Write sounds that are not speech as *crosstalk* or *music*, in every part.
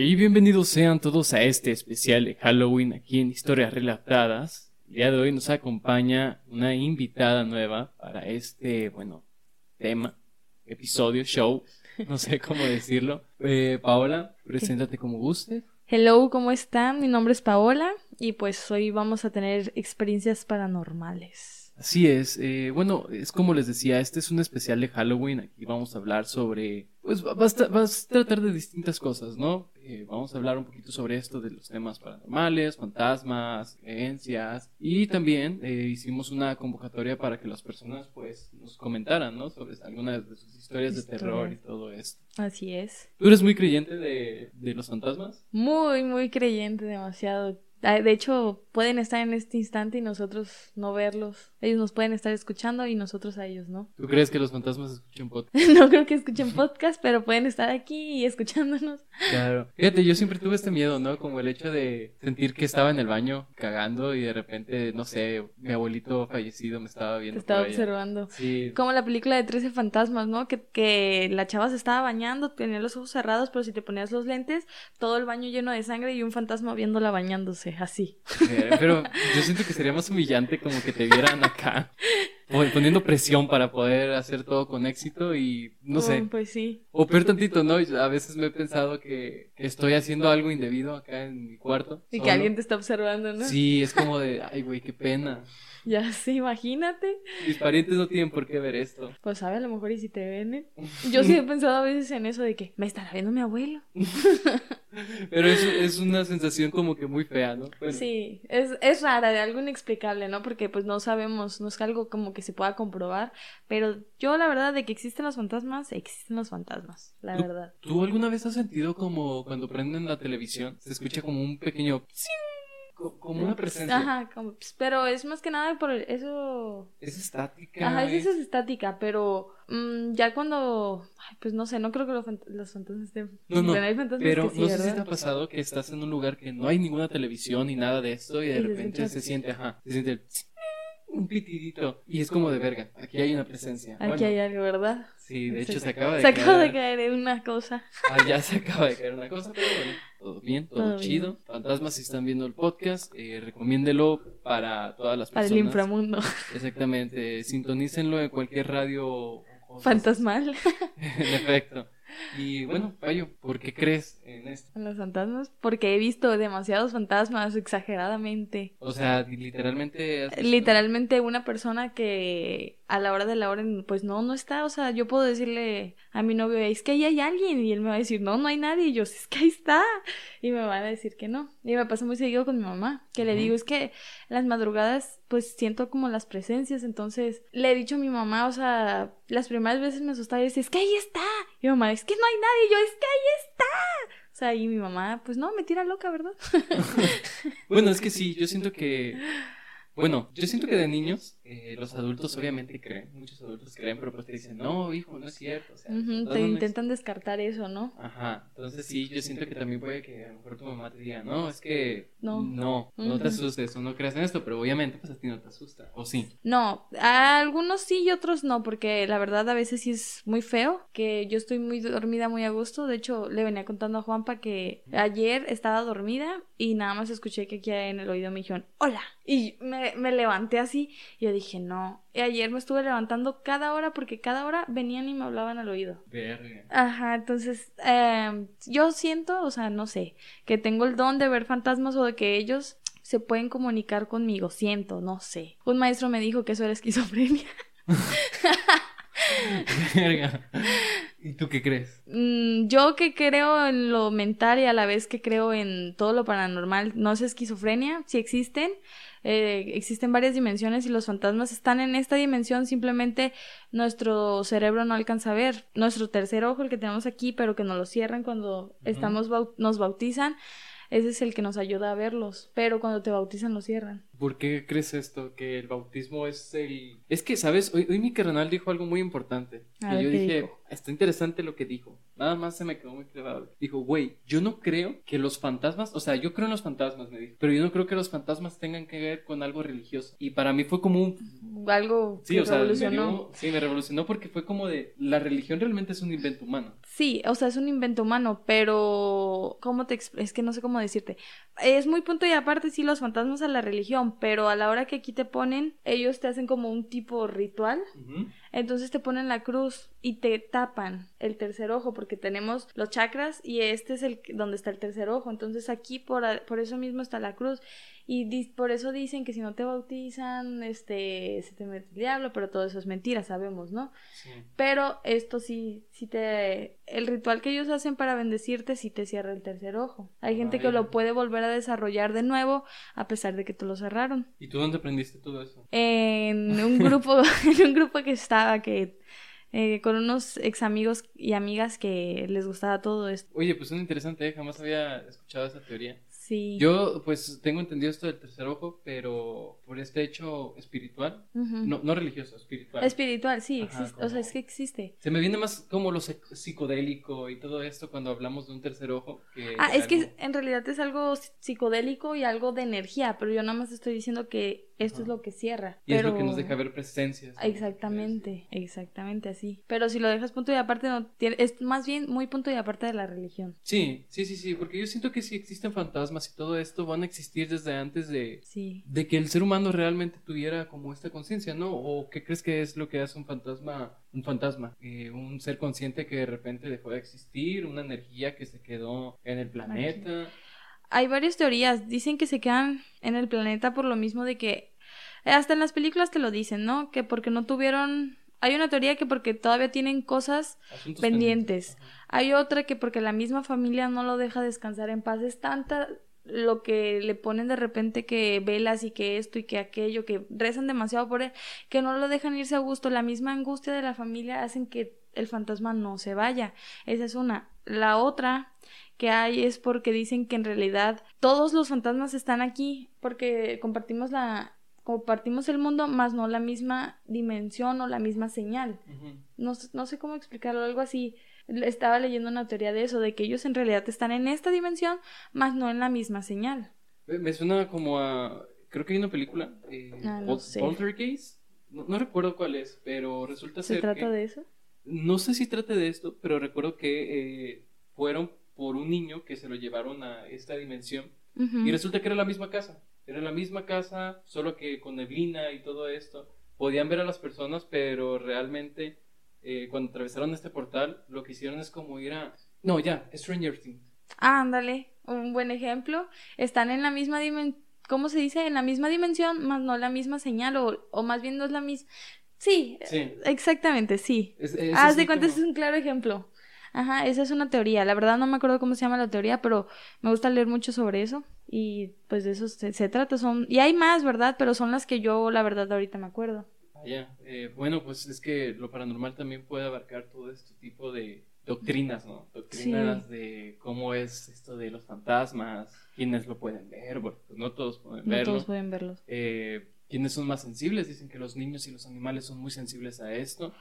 Y bienvenidos sean todos a este especial de Halloween aquí en Historias Relatadas. El día de hoy nos acompaña una invitada nueva para este, bueno, tema, episodio, show, no sé cómo decirlo. Eh, Paola, preséntate como guste. Hello, ¿cómo están? Mi nombre es Paola y pues hoy vamos a tener experiencias paranormales. Así es, eh, bueno, es como les decía, este es un especial de Halloween, aquí vamos a hablar sobre, pues vas a, tratar de distintas cosas, ¿no? Eh, vamos a hablar un poquito sobre esto de los temas paranormales, fantasmas, creencias, y también eh, hicimos una convocatoria para que las personas pues nos comentaran, ¿no? Sobre algunas de sus historias de terror y todo esto. Así es. ¿Tú eres muy creyente de, de los fantasmas? Muy, muy creyente, demasiado Ah, de hecho, pueden estar en este instante y nosotros no verlos. Ellos nos pueden estar escuchando y nosotros a ellos, ¿no? ¿Tú crees que los fantasmas escuchen podcast? *laughs* no creo que escuchen podcast, pero pueden estar aquí y escuchándonos. Claro. Fíjate, yo siempre tuve este miedo, ¿no? Como el hecho de sentir que estaba en el baño cagando y de repente, no sé, mi abuelito fallecido me estaba viendo. Te estaba observando. Sí. Como la película de 13 fantasmas, ¿no? Que, que la chava se estaba bañando, tenía los ojos cerrados, pero si te ponías los lentes, todo el baño lleno de sangre y un fantasma viéndola bañándose así. Eh, pero yo siento que sería más humillante como que te vieran *laughs* acá poniendo presión para poder hacer todo con éxito y no sé. Oh, pues sí. O peor tantito, ¿no? A veces me he pensado que estoy haciendo algo indebido acá en mi cuarto. Y que alguien te está observando, ¿no? Sí, es como de, ay, güey, qué pena. Ya sí, imagínate. Mis parientes no tienen por qué ver esto. Pues sabe, a lo mejor y si te ven. ¿eh? *laughs* Yo sí he pensado a veces en eso de que me estará viendo mi abuelo. *laughs* Pero es, es una sensación como que muy fea, ¿no? Sí, es, es rara, de algo inexplicable, ¿no? Porque pues no sabemos, no es algo como que se pueda comprobar. Pero yo la verdad de que existen los fantasmas, existen los fantasmas, la verdad. ¿Tú alguna vez has sentido como cuando prenden la televisión, se escucha como un pequeño como una presencia. Ajá, pues, pero es más que nada por eso. Es estática. Ajá, es, es estática, pero mm, ya cuando. Ay, pues no sé, no creo que los, fantasmas estén. No, no. pero no sé si te ha pasado que estás en un lugar que no hay ninguna televisión ni nada de esto y de repente se, siente, ajá, se siente un pitidito. Y es como de verga. Aquí hay una presencia. Aquí hay algo, ¿verdad? Sí, de hecho se acaba de se caer. Se acaba de caer una cosa. Ah, ya se acaba de caer una cosa, pero bueno. Todo bien, todo, chido. Fantasmas, si están viendo el podcast, eh, recomiéndelo para todas las personas. Para el inframundo. Exactamente. Sintonícenlo en cualquier radio. Fantasmal. *laughs* en efecto. Y bueno, Payo, ¿por qué crees en esto? En los fantasmas. Porque he visto demasiados fantasmas, exageradamente. O sea, literalmente. Literalmente una persona que a la hora de la hora, pues no, no está. O sea, yo puedo decirle a mi novio, es que ahí hay alguien. Y él me va a decir, no, no hay nadie. Y yo, es que ahí está. Y me van a decir que no. Y me pasa muy seguido con mi mamá, que le digo, es que las madrugadas, pues siento como las presencias. Entonces, le he dicho a mi mamá, o sea, las primeras veces me asustaba y decía, es que ahí está. Y mi mamá, es que no hay nadie. Y yo, es que ahí está. O sea, y mi mamá, pues no, me tira loca, ¿verdad? *laughs* bueno, es que sí, yo siento que bueno, yo siento que de niños eh, los adultos obviamente creen, muchos adultos creen, pero pues te dicen, no, hijo, no es cierto. O sea, te intentan descartar eso, ¿no? Ajá, entonces sí, yo siento que también puede que a lo mejor tu mamá te diga, no, es que no, no, no te asustes o no creas en esto, pero obviamente pues a ti no te asusta, ¿o sí? No, a algunos sí y otros no, porque la verdad a veces sí es muy feo, que yo estoy muy dormida muy a gusto, de hecho le venía contando a Juanpa que ayer estaba dormida y nada más escuché que aquí en el oído me dijeron, hola, y me me, levanté así y yo dije, no. Y ayer me estuve levantando cada hora porque cada hora venían y me hablaban al oído. Verga. Ajá, entonces em, yo siento, o sea, no sé, que tengo el don de ver fantasmas o de que ellos se pueden comunicar conmigo. Siento, no sé. Un maestro me dijo que eso era esquizofrenia. Verga. ¿Y tú qué crees? Mm, yo que creo en lo mental y a la vez que creo en todo lo paranormal, no es esquizofrenia, si existen, eh, existen varias dimensiones y los fantasmas están en esta dimensión, simplemente nuestro cerebro no alcanza a ver. Nuestro tercer ojo, el que tenemos aquí, pero que nos lo cierran cuando estamos nos bautizan, ese es el que nos ayuda a verlos, pero cuando te bautizan lo cierran. ¿Por qué crees esto? Que el bautismo es el... Es que, ¿sabes? Hoy, hoy mi carnal dijo algo muy importante. A Y ver yo dije, dijo. está interesante lo que dijo. Nada más se me quedó muy clavado. Dijo, güey, yo no creo que los fantasmas, o sea, yo creo en los fantasmas, me dijo, pero yo no creo que los fantasmas tengan que ver con algo religioso. Y para mí fue como un... Algo Sí, que o sea, me revolucionó. dio- sí, me revolucionó porque fue como de, la religión realmente es un invento humano. Sí, o sea, es un invento humano, pero ¿cómo te es que no sé cómo decirte. Es muy punto y aparte sí los fantasmas a la religión, pero a la hora que aquí te ponen, ellos te hacen como un tipo ritual, Ujú. Entonces te ponen la cruz y te tapan el tercer ojo porque tenemos los chakras y este es el donde está el tercer ojo, entonces aquí por, por eso mismo está la cruz y por eso dicen que si no te bautizan, este, se te mete el diablo, pero todo eso es mentira, sabemos, ¿no? Sí. Pero esto sí, sí te... El ritual que ellos hacen para bendecirte sí te cierra el tercer ojo. Hay gente que lo puede volver a desarrollar de nuevo a pesar de que te lo cerraron. ¿Y tú dónde aprendiste todo eso? En un grupo, *laughs* *laughs* en un grupo que estaba que... eh, con unos ex amigos y amigas que les gustaba todo esto. Oye, pues es interesante, ¿eh? jamás había escuchado esa teoría. Sí. Yo, pues, tengo entendido esto del tercer ojo, pero por este hecho espiritual, no, no religioso, espiritual. Espiritual, sí, Ajá, existe. O sea, es que existe. Se me viene más como lo psic- psicodélico y todo esto cuando hablamos de un tercer ojo. Que Ah, es que en realidad es algo psicodélico y algo de energía, pero yo nada más estoy diciendo que esto Ajá. es lo que cierra. Y es pero... lo que nos deja ver presencias. ¿no? Exactamente, exactamente así. Pero si lo dejas punto y aparte, no tiene, es más bien muy punto y aparte de la religión. Sí, sí, sí, sí, porque yo siento que si existen fantasmas y todo esto van a existir desde antes de, Sí. de que el ser humano realmente tuviera como esta conciencia, ¿no? ¿O qué crees que es lo que hace un fantasma? Un fantasma, Eh, un ser consciente que de repente dejó de existir, una energía que se quedó en el planeta. Hay varias teorías. Dicen que se quedan en el planeta por lo mismo de que. eh, Hasta en las películas te lo dicen, ¿no? Que porque no tuvieron. Hay una teoría que porque todavía tienen cosas. asuntos Pendientes. Ajá. Hay otra que porque la misma familia no lo deja descansar en paz. Es tanta lo que le ponen de repente que velas y que esto y que aquello, que rezan demasiado por él, que no lo dejan irse a gusto. La misma angustia de la familia hacen que el fantasma no se vaya. Esa es una. La otra que hay es porque dicen que en realidad todos los fantasmas están aquí porque compartimos la compartimos el mundo, más no la misma dimensión o la misma señal no, sé- no sé cómo explicarlo, algo así. Estaba leyendo una teoría de eso, de que ellos en realidad están en esta dimensión, más no en la misma señal. Me suena como a. Creo que hay una película. Eh, Ah, no Pol- sé. Poltergeist. No, no recuerdo cuál es, pero resulta ¿Se ser. trata que- de eso? No sé si trate de esto, pero recuerdo que eh, fueron por un niño que se lo llevaron a esta dimensión. Y resulta que era la misma casa. Era la misma casa, solo que con neblina y todo esto. Podían ver a las personas, pero realmente eh, cuando atravesaron este portal, lo que hicieron es como ir a. No, ya, Stranger Things. Ah, ándale, un buen ejemplo. Están en la misma dimensión, ¿cómo se dice? En la misma dimensión, más no la misma señal, o, o más bien no es la misma. Sí, Sí. exactamente, sí. Es, es Haz de cuenta, como- es un claro ejemplo. Ajá, esa es una teoría. La verdad no me acuerdo cómo se llama la teoría, pero me gusta leer mucho sobre eso. Y pues de eso se, se trata. Son... Y hay más, ¿verdad? Pero son las que yo, la verdad, ahorita me acuerdo. Vaya, eh, bueno, pues es que lo paranormal también puede abarcar todo este tipo de doctrinas, ¿no? Doctrinas de cómo es esto de los fantasmas, quiénes lo pueden ver, bueno, pues no todos pueden No verlo. todos pueden verlos. Eh, ¿Quiénes son más sensibles? Dicen que los niños y los animales son muy sensibles a esto.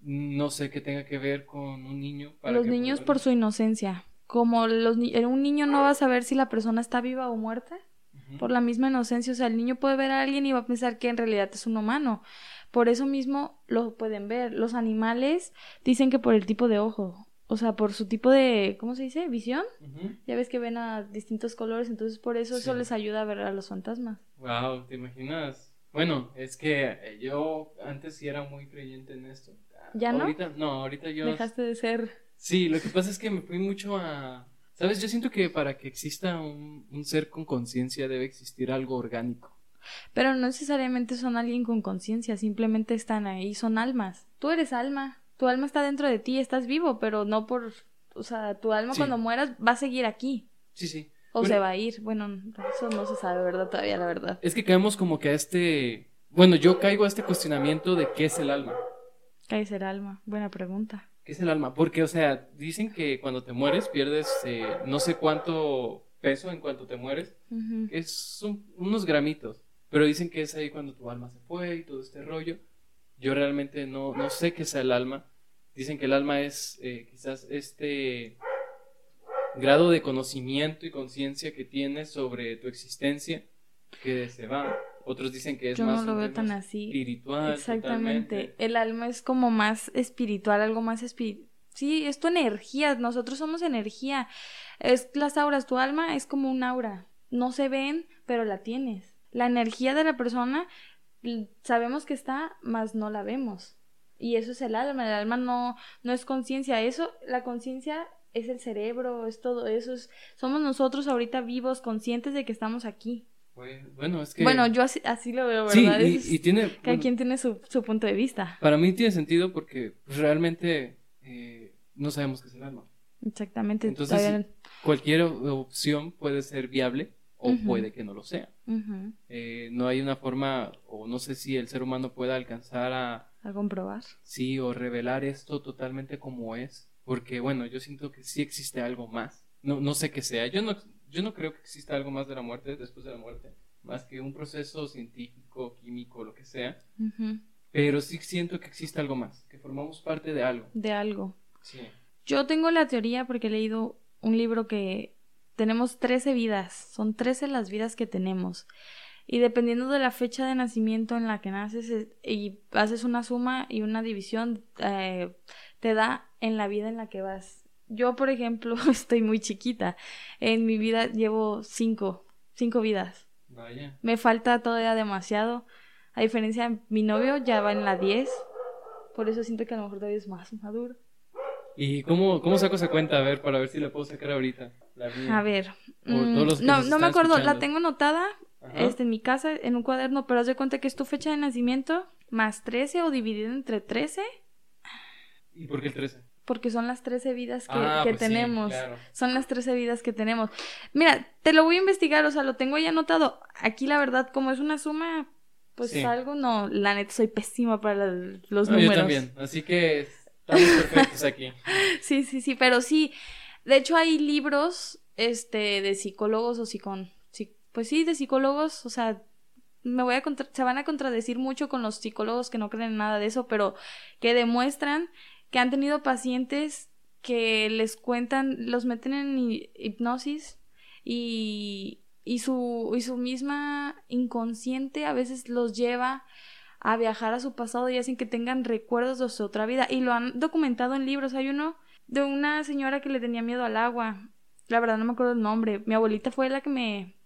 No sé qué tenga que ver con un niño. para Los niños pueda por su inocencia. Como los ni- un niño no va a saber si la persona está viva o muerta. Por la misma inocencia. O sea, el niño puede ver a alguien y va a pensar que en realidad es un humano. Por eso mismo lo pueden ver. Los animales dicen que por el tipo de ojo. O sea, por su tipo de, ¿cómo se dice? Visión. Ya ves que ven a distintos colores, entonces por eso eso les ayuda a ver a los fantasmas. Wow, ¿te imaginas? Bueno, es que eh, yo antes sí era muy creyente en esto. ¿Ya no? No, ahorita yo... Dejaste de ser... Sí, lo que pasa es que me fui mucho a... ¿Sabes? Yo siento que para que exista un, un ser con conciencia debe existir algo orgánico. Pero no necesariamente son alguien con conciencia, simplemente están ahí, son almas. Tú eres alma, tu alma está dentro de ti, estás vivo, pero no por... O sea, tu alma Sí. cuando mueras va a seguir aquí. Sí, sí. O Bueno, se va a ir. Bueno, eso no se sabe, ¿verdad? Todavía, la verdad. Es que caemos como que a este... Bueno, yo caigo a este cuestionamiento de qué es el alma. ¿Qué es el alma? Buena pregunta. ¿Qué es el alma? Porque, o sea, dicen que cuando te mueres pierdes eh, no sé cuánto peso en cuanto te mueres. Es un- unos gramitos. Pero dicen que es ahí cuando tu alma se fue y todo este rollo. Yo realmente no, no sé qué es el alma. Dicen que el alma es eh, quizás este grado de conocimiento y conciencia que tienes sobre tu existencia que se va. Otros dicen que es Yo más no lo un veo tema tan así. espiritual. Exactamente. totalmente. El alma es como más espiritual, algo más espiritual. Sí, es tu energía. Nosotros somos energía. Es las auras. Tu alma es como un aura. No se ven, pero la tienes. La energía de la persona sabemos que está, mas no la vemos. Y eso es el alma. El alma no, no es conciencia. Eso, la conciencia es el cerebro, es todo eso. Es, somos nosotros ahorita vivos, conscientes de que estamos aquí. Bueno, es que... Bueno, yo así, así lo veo, Sí, ¿verdad? y, tiene... cada bueno, quien tiene su, su punto de vista. Para mí tiene sentido porque pues, realmente eh, no sabemos qué es el alma. Exactamente. Entonces, todavía- Cualquier opción puede ser viable o puede que no lo sea. Eh, no hay una forma, o no sé si el ser humano pueda alcanzar a, A comprobar. sí, o revelar esto totalmente como es. Porque, bueno, yo siento que sí existe algo más. No, no sé qué sea. Yo no, yo no creo que exista algo más de la muerte, después de la muerte, más que un proceso científico, químico, lo que sea. Pero sí siento que existe algo más, que formamos parte de algo. De algo. Sí. Yo tengo la teoría porque he leído un libro que tenemos 13 vidas. Son 13 las vidas que tenemos. Y dependiendo de la fecha de nacimiento en la que naces eh, y haces una suma y una división, eh, te da en la vida en la que vas. Yo, por ejemplo, *laughs* estoy muy chiquita. En mi vida llevo cinco, cinco vidas. Vaya. Me falta todavía demasiado. A diferencia de mi novio, ya va en la 10. Por eso siento que a lo mejor todavía es más maduro. ¿Y cómo, cómo saco esa cuenta? A ver, para ver si la puedo sacar ahorita. La. A ver. Mm, no, no me acuerdo. La tengo anotada este, en mi casa, en un cuaderno, pero haz de cuenta que es tu fecha de nacimiento más 13 o dividido entre 13, ¿Y por qué el 13? porque son las 13 vidas que, Ah, que pues sí, tenemos. claro. Son las 13 vidas que tenemos. Mira, te lo voy a investigar, o sea, lo tengo ya anotado. Aquí, la verdad, como es una suma, pues Sí. algo, no, la neta, soy pésima para los No, yo números. también. Así que estamos perfectos aquí. *laughs* Sí, sí, sí, pero sí. De hecho, hay libros este, de psicólogos o psicón. pues sí, de psicólogos, o sea, me voy a contra- se van a contradecir mucho con los psicólogos que no creen en nada de eso, pero que demuestran que han tenido pacientes que les cuentan, los meten en hi- hipnosis y, y su, y su misma inconsciente a veces los lleva a viajar a su pasado y hacen que tengan recuerdos de su otra vida y lo han documentado en libros. Hay uno de una señora que le tenía miedo al agua. La verdad no me acuerdo el nombre. Mi abuelita fue la que me,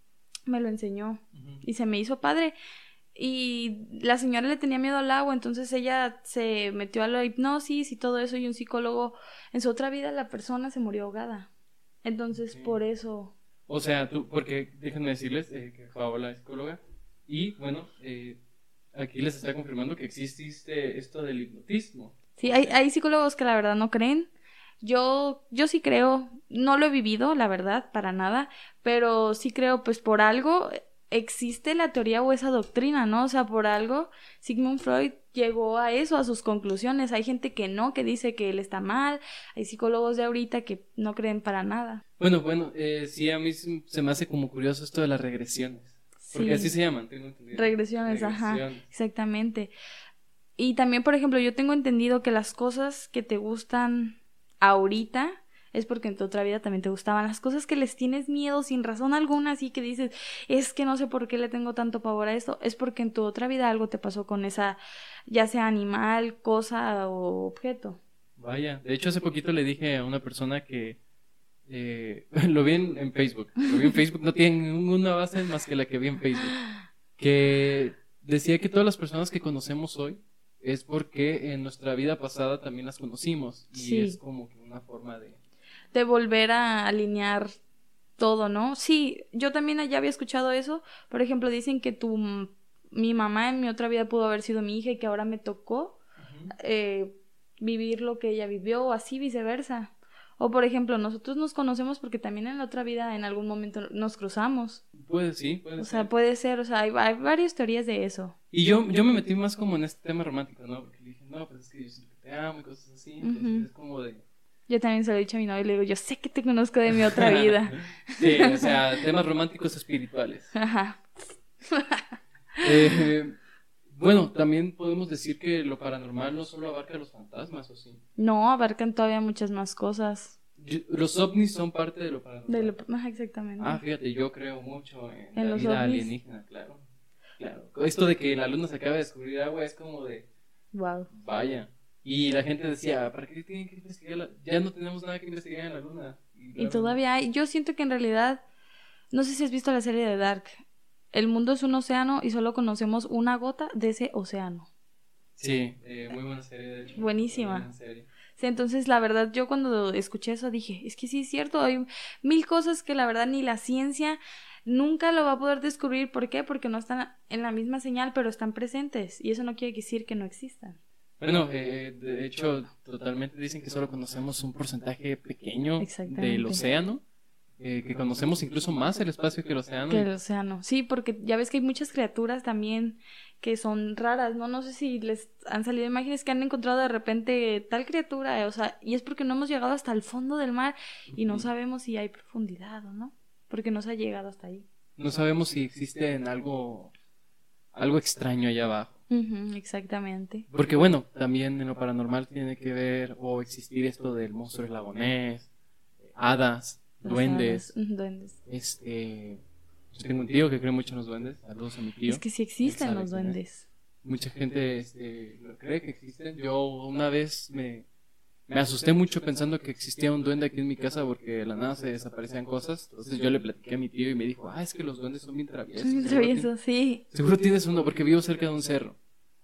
me lo enseñó y se me hizo padre. Y la señora le tenía miedo al agua, entonces ella se metió a la hipnosis y todo eso y un psicólogo en su otra vida la persona se murió ahogada. Entonces por eso O sea, tú, porque déjenme decirles eh, que Paola es psicóloga y bueno, eh, aquí les está confirmando que existe esto del hipnotismo. Sí, hay, hay psicólogos que la verdad no creen. Yo, yo sí creo, no lo he vivido, la verdad, para nada, pero sí creo, pues por algo existe la teoría o esa doctrina, ¿no? O sea, por algo Sigmund Freud llegó a eso, a sus conclusiones. Hay gente que no, que dice que él está mal, hay psicólogos de ahorita que no creen para nada. Bueno, bueno, eh, sí, a mí se me hace como curioso esto de las regresiones. Porque Sí. así se llaman, tengo entendido. Regresiones, ajá. Exactamente. Y también, por ejemplo, yo tengo entendido que las cosas que te gustan ahorita es porque en tu otra vida también te gustaban. Las cosas que les tienes miedo sin razón alguna, así que dices, es que no sé por qué le tengo tanto pavor a esto, es porque en tu otra vida algo te pasó con esa, ya sea animal, cosa o objeto. Vaya, de hecho hace poquito le dije a una persona que eh, *laughs* lo vi en, Facebook, lo vi en Facebook, no tiene ninguna base más que la que vi en Facebook, que decía que todas las personas que conocemos hoy es porque en nuestra vida pasada también las conocimos y Sí. es como que una forma de... de volver a alinear todo, ¿no? Sí, yo también ya había escuchado eso. Por ejemplo, dicen que tu mi mamá en mi otra vida pudo haber sido mi hija y que ahora me tocó eh, vivir lo que ella vivió o así viceversa. O por ejemplo, nosotros nos conocemos porque también en la otra vida en algún momento nos cruzamos. Puede, sí, puede O ser. sea, puede ser, o sea, hay, hay varias teorías de eso. Y yo, yo me metí más como en este tema romántico, ¿no? Porque le dije, no, pues es que yo siento que te amo y cosas así, entonces es como de... Yo también se lo he dicho a mi novio y le digo, yo sé que te conozco de mi otra vida. *laughs* sí, o sea, temas románticos espirituales. Ajá. Eh, Bueno, también podemos decir que lo paranormal no solo abarca los fantasmas, ¿o sí? No, abarcan todavía muchas más cosas. Yo- los ovnis son parte de lo paranormal. De lo- exactamente. Ah, fíjate, yo creo mucho en, ¿En la los vida ovnis? alienígena, claro. Claro. Esto de que la luna se acaba de descubrir agua es como de, Wow. vaya. Y la gente decía, ¿para qué tienen que investigar? la- Ya no tenemos nada que investigar en la luna. Y todavía hay, yo siento que en realidad, no sé si has visto la serie de Dark. El mundo es un océano y solo conocemos una gota de ese océano. Sí, eh, muy buena serie, de hecho. Buenísima. Muy buena serie. Sí, entonces la verdad yo cuando escuché eso dije, es que sí es cierto, hay mil cosas que la verdad ni la ciencia nunca lo va a poder descubrir. ¿Por qué? Porque no están en la misma señal, pero están presentes. Y eso no quiere decir que no existan. Bueno, eh, de hecho, totalmente dicen que solo conocemos un porcentaje pequeño Exactamente. del océano, eh, que conocemos incluso más el espacio que el océano. Que el océano. Sí, porque ya ves que hay muchas criaturas también que son raras, ¿no? No sé si les han salido imágenes que han encontrado de repente tal criatura, eh, o sea, y es porque no hemos llegado hasta el fondo del mar y no sabemos si hay profundidad o no, porque no se ha llegado hasta ahí. No sabemos si existe en algo, algo extraño allá abajo. Ujú, exactamente. Porque bueno, también en lo paranormal tiene que ver o existir esto del monstruo lagonés, hadas, Las duendes, este... Yo tengo un tío que cree mucho en los duendes, saludos a mi tío. Es que sí existen los duendes. Mucha gente este, cree que existen. Yo una vez me, me asusté mucho pensando que existía un duende aquí en mi casa porque de la nada se desaparecían cosas. Entonces yo le platiqué a mi tío y me dijo, ah, es que los duendes son bien traviesos. Son bien traviesos, sí. Seguro tienes uno porque vivo cerca de un cerro.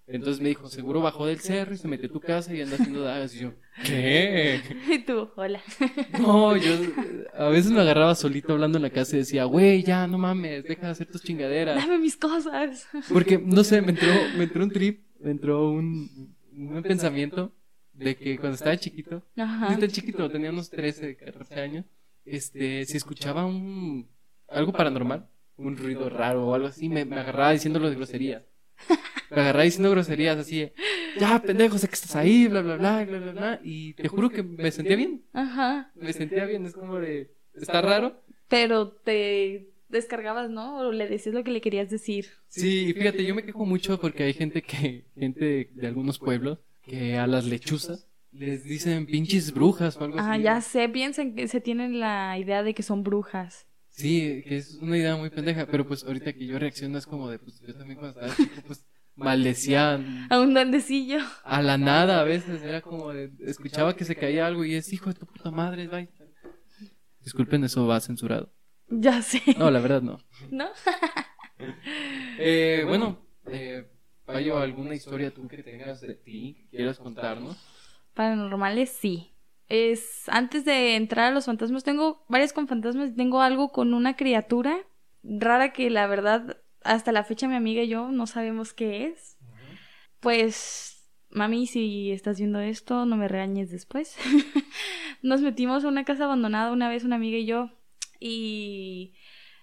Entonces me dijo, seguro bajó del cerro y se metió a tu casa y anda haciendo dagas. Y yo, ¿qué? Y tú, hola. *laughs* No, yo a veces me agarraba solito hablando en la casa y decía, güey, ya, no mames, deja de hacer tus chingaderas. Dame mis cosas. Porque, no sé, me entró, me entró un trip, me entró un, un pensamiento de que cuando estaba chiquito, Ajá. no tan chiquito, tenía unos 13, 14 años, este, si escuchaba un, algo paranormal, un ruido raro o algo así, me, me agarraba diciéndolo de groserías. Me agarraba diciendo groserías así, ya, pendejo, sé que estás ahí, bla, bla, bla, bla, bla, bla, y te juro que me sentía bien, Ajá. me sentía bien, es como de, está raro. Pero te descargabas, ¿no? O le decías lo que le querías decir. Sí, y fíjate, yo me quejo mucho porque hay gente que, gente de, algunos pueblos, que a las lechuzas les dicen pinches brujas o algo Ah, así. ya sé, piensan que se tienen la idea de que son brujas. Sí, que es una idea muy pendeja, pero pues ahorita que yo reacciono es como de, pues yo también cuando estaba chico, pues maldecían A un duendecillo. a la nada a veces, era como de, escuchaba que se caía algo y es hijo de tu puta madre, bye". Disculpen, eso va censurado. Ya sé. No, la verdad no. ¿No? *laughs* Eh, bueno, eh, Payo, ¿alguna historia tú que tengas de ti que quieras contarnos? Paranormales, sí. Es antes de entrar a los fantasmas, tengo varias con fantasmas, tengo algo con una criatura rara que la verdad hasta la fecha mi amiga y yo no sabemos qué es. Pues, mami, si estás viendo esto, no me regañes después. *laughs* nos metimos a una casa abandonada una vez una amiga y yo y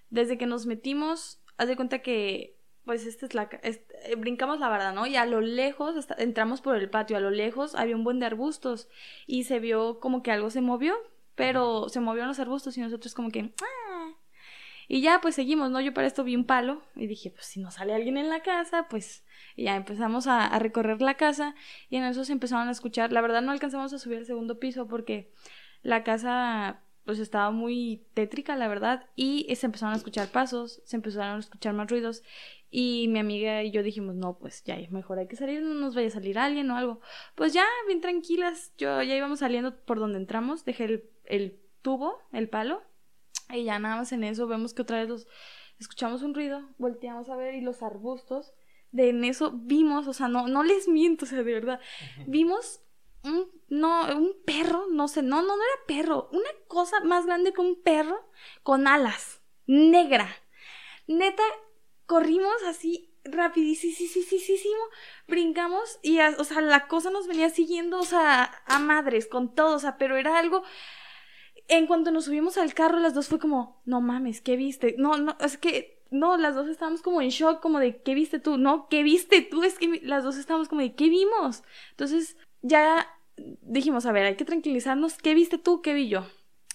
desde que nos metimos, haz de cuenta que pues esta es la ca- es- eh, brincamos la barda, ¿no? Y a lo lejos hasta- entramos por el patio, a lo lejos había un buen de arbustos y se vio como que algo se movió, pero se movieron los arbustos y nosotros como que "Ah". Y ya pues seguimos, ¿no? Yo para esto vi un palo y dije, pues si no sale alguien en la casa, pues y ya empezamos a, recorrer la casa y en eso se empezaron a escuchar, la verdad no alcanzamos a subir al segundo piso porque la casa pues estaba muy tétrica, la verdad, y se empezaron a escuchar pasos, se empezaron a escuchar más ruidos y mi amiga y yo dijimos, no, pues ya mejor hay que salir, no nos vaya a salir alguien o algo. Pues ya, bien tranquilas, yo ya íbamos saliendo por donde entramos, dejé el, el tubo, el palo, y ya nada más en eso vemos que otra vez los escuchamos un ruido, volteamos a ver y los arbustos, de en eso vimos, o sea, no, no les miento, o sea, de verdad, vimos un, no, un perro, no sé, no, no, no era perro, una cosa más grande que un perro con alas, negra. Neta, corrimos así rapidísimo, brincamos y, o sea, la cosa nos venía siguiendo, o sea, a madres, con todo, o sea, pero era algo... En cuanto nos subimos al carro, las dos fue como, no mames, ¿qué viste? No, no, es que, no, las dos estábamos como en shock, como de, ¿qué viste tú? No, ¿qué viste tú? Es que las dos estábamos como de, ¿qué vimos? Entonces, ya dijimos, a ver, hay que tranquilizarnos, ¿qué viste tú? ¿Qué vi yo?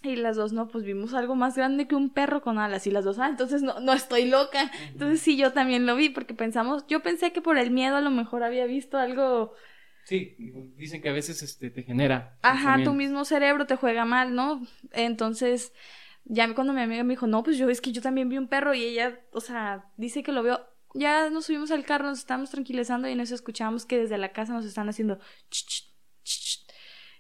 Y las dos, no, pues vimos algo más grande que un perro con alas. Y las dos, ah, entonces no, no estoy loca. Entonces sí, yo también lo vi porque pensamos, yo pensé que por el miedo a lo mejor había visto algo. Sí, dicen que a veces este, te genera. Ajá, tu mismo cerebro te juega mal, ¿no? Entonces, ya cuando mi amiga me dijo, no, pues yo es que yo también vi un perro y ella, o sea, dice que lo vio. Ya nos subimos al carro, nos estábamos tranquilizando y en eso escuchamos que desde la casa nos están haciendo.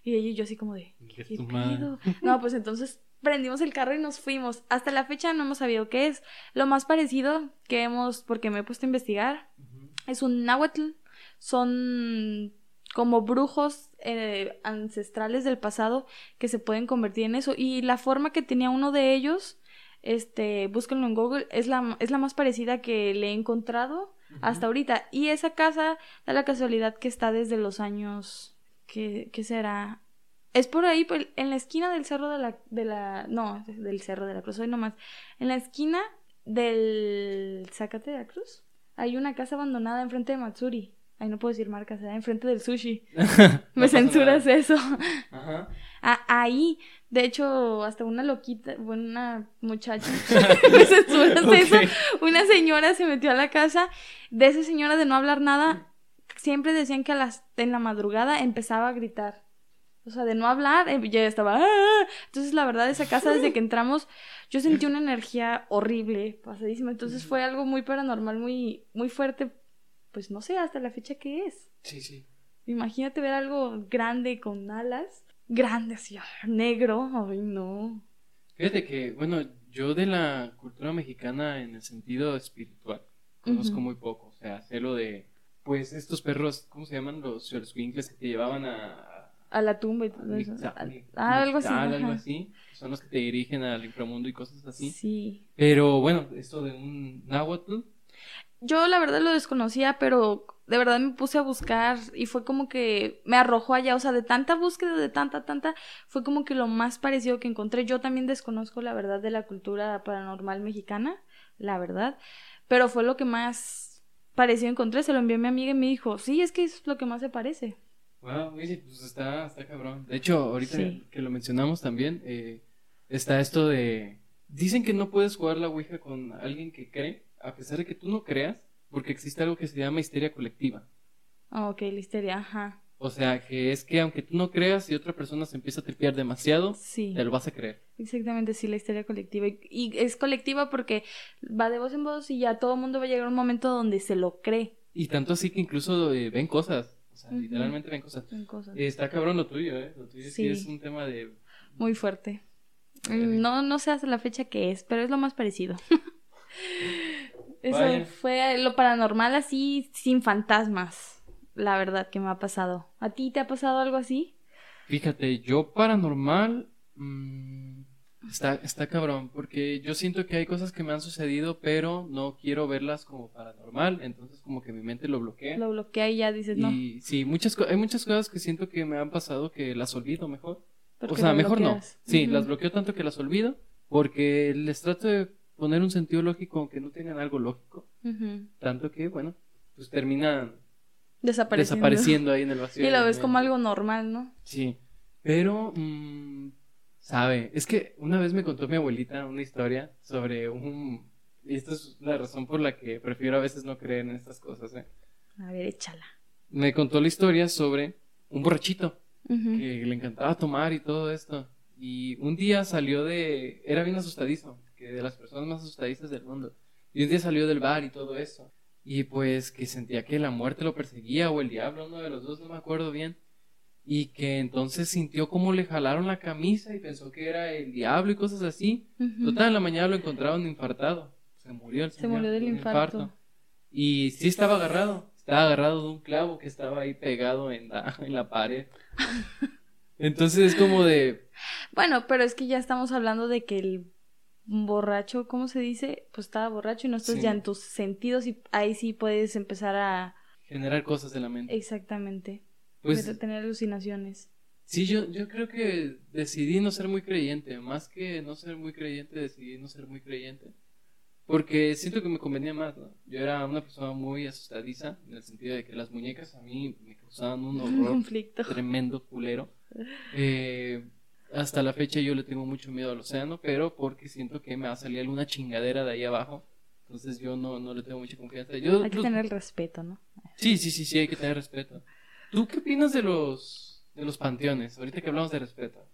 Y ella y yo así como de, ¿qué, ¿Qué *laughs* No, pues entonces prendimos el carro y nos fuimos. Hasta la fecha no hemos sabido qué es. Lo más parecido que hemos, porque me he puesto a investigar, es un náhuatl. Son como brujos eh, ancestrales del pasado que se pueden convertir en eso. Y la forma que tenía uno de ellos, este, búsquenlo en Google, es la, es la más parecida que le he encontrado hasta ahorita. Y esa casa da la casualidad que está desde los años ¿Qué, ¿Qué, será? Es por ahí, en la esquina del cerro de la, de la. No, del cerro de la Cruz, hoy nomás. En la esquina del Zacate de la Cruz hay una casa abandonada enfrente de Matsuri. Ahí no puedo decir marca, será enfrente del sushi. *laughs* Me censuras eso. Ajá. ahí, de hecho, hasta una loquita, una muchacha, *laughs* *laughs* me censuras eso. Una señora se metió a la casa de esa señora de no hablar nada siempre decían que a las, en la madrugada empezaba a gritar. O sea, de no hablar, eh, ya estaba. ¡ah! Entonces, la verdad, esa casa, desde que entramos, yo sentí una energía horrible, pasadísima. Entonces, fue algo muy paranormal, muy, muy fuerte. Pues no sé hasta la fecha que es. Sí, sí. Imagínate ver algo grande con alas, grande así, ah, negro. Ay, no. Fíjate que, bueno, yo de la cultura mexicana en el sentido espiritual conozco muy poco. O sea, sé lo de pues estos perros, ¿cómo se llaman? Los Schwarzwinkles que te llevaban a... A la tumba y todo eso. ah, algo así. Algo así. Son los que te dirigen al inframundo y cosas así. Sí. Pero bueno, esto de un náhuatl. Yo la verdad lo desconocía, pero de verdad me puse a buscar y fue como que me arrojó allá, o sea, de tanta búsqueda, de tanta, tanta, fue como que lo más parecido que encontré. Yo también desconozco la verdad de la cultura paranormal mexicana, la verdad, pero fue lo que más parecido encontré, se lo envió a mi amiga y me dijo, sí, es que es lo que más se parece. Wow, pues está, está cabrón. De hecho, ahorita que lo mencionamos también, eh, está esto de... Dicen que no puedes jugar la Ouija con alguien que cree, a pesar de que tú no creas, porque existe algo que se llama histeria colectiva. Ah, ok, la histeria, ajá. O sea, que es que aunque tú no creas y otra persona se empieza a tripear demasiado, te lo vas a creer. Exactamente, sí, la historia colectiva. Y, es colectiva porque va de voz en voz y ya todo el mundo va a llegar a un momento donde se lo cree. Y tanto así que incluso eh, ven cosas. O sea, literalmente ven cosas. Ven cosas. está cabrón lo tuyo, ¿eh? Lo tuyo sí. es un tema de... Muy fuerte. No, no sé hasta la fecha que es, pero es lo más parecido. *laughs* Eso fue lo paranormal así, sin fantasmas la verdad que me ha pasado. ¿A ti te ha pasado algo así? Fíjate, yo paranormal mm, está, está cabrón, porque yo siento que hay cosas que me han sucedido, pero no quiero verlas como paranormal, entonces como que mi mente lo bloquea. Lo bloquea y ya dices, no. Sí, muchas, hay muchas cosas que siento que me han pasado que las olvido mejor. O sea, mejor no. Sí, las bloqueo tanto que las olvido, porque les trato de poner un sentido lógico aunque no tengan algo lógico. Tanto que, bueno, pues terminan desapareciendo. ahí en el vacío. Y lo ves como algo normal, ¿no? Sí. Pero, mm, sabe, es que una vez me contó mi abuelita una historia sobre un... Y esta es la razón por la que prefiero a veces no creer en estas cosas, ¿eh? A ver, échala. Me contó la historia sobre un borrachito que le encantaba tomar y todo esto. Y un día salió de... Era bien asustadizo, que de las personas más asustadizas del mundo. Y un día salió del bar y todo eso y pues que sentía que la muerte lo perseguía o el diablo, uno de los dos, no me acuerdo bien, y que entonces sintió como le jalaron la camisa y pensó que era el diablo y cosas así. Total, en la mañana lo encontraron infartado, se murió el señor. Se murió del infarto. Y sí estaba agarrado, estaba agarrado de un clavo que estaba ahí pegado en la, *laughs* en la pared. *laughs* Entonces es como de... Bueno, pero es que ya estamos hablando de que el borracho, ¿cómo se dice? Pues estaba borracho y no estás ya en tus sentidos y ahí sí puedes empezar a... Generar cosas de la mente. Exactamente. Pues... Tener alucinaciones. Sí, yo, yo creo que decidí no ser muy creyente. Más que no ser muy creyente, decidí no ser muy creyente. Porque siento que me convenía más, ¿no? Yo era una persona muy asustadiza, en el sentido de que las muñecas a mí me causaban un *laughs* horror conflicto. tremendo, culero. *laughs* Eh, hasta la fecha yo le tengo mucho miedo al océano, pero porque siento que me va a salir alguna chingadera de ahí abajo. Entonces yo no, no le tengo mucha confianza. Yo, Hay que tener el respeto, ¿no? Sí, sí, sí, sí, hay que tener respeto. ¿Tú qué opinas de los, de los panteones? Ahorita que hablamos de respeto.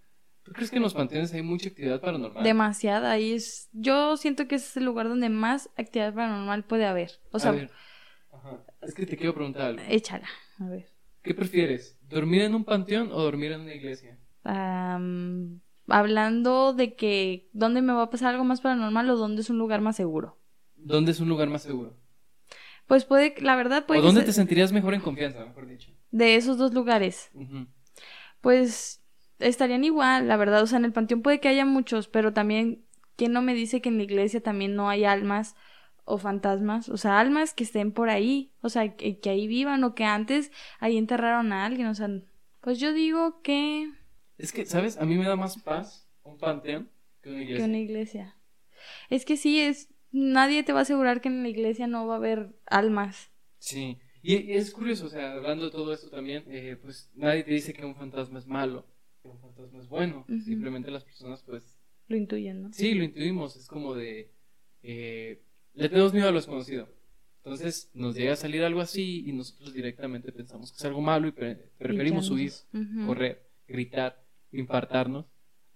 ¿Tú crees que en los panteones hay mucha actividad paranormal? Demasiada. Ahí es. Yo siento que es el lugar donde más actividad paranormal puede haber. O sea, a ver. Ajá. Es que te quiero preguntar algo. échala. A ver. ¿Qué prefieres? ¿Dormir en un panteón o dormir en una iglesia? Hablando de que dónde me va a pasar algo más paranormal o dónde es un lugar más seguro. ¿Dónde es un lugar más seguro? Pues puede, la verdad puede ¿O dónde te sentirías mejor en confianza, mejor dicho? de esos dos lugares, pues estarían igual, la verdad. O sea, en el panteón puede que haya muchos, pero también, ¿quién no me dice que en la iglesia también no hay almas o fantasmas? O sea, almas que estén por ahí, o sea, que, que ahí vivan o que antes ahí enterraron a alguien. O sea, pues yo digo que, Es que, ¿sabes? A mí me da más paz un panteón que una que iglesia. una iglesia. Es que sí, es. Nadie te va a asegurar que en la iglesia no va a haber almas. Sí. Y, y es curioso, o sea, hablando de todo esto también, eh, pues nadie te dice que un fantasma es malo, que un fantasma es bueno. Simplemente las personas, pues, Lo intuyen, ¿no? sí, lo intuimos. Es como de. eh, le tenemos miedo a lo desconocido. Entonces nos llega a salir algo así y nosotros directamente pensamos que es algo malo y pre- preferimos huir, correr, gritar, infartarnos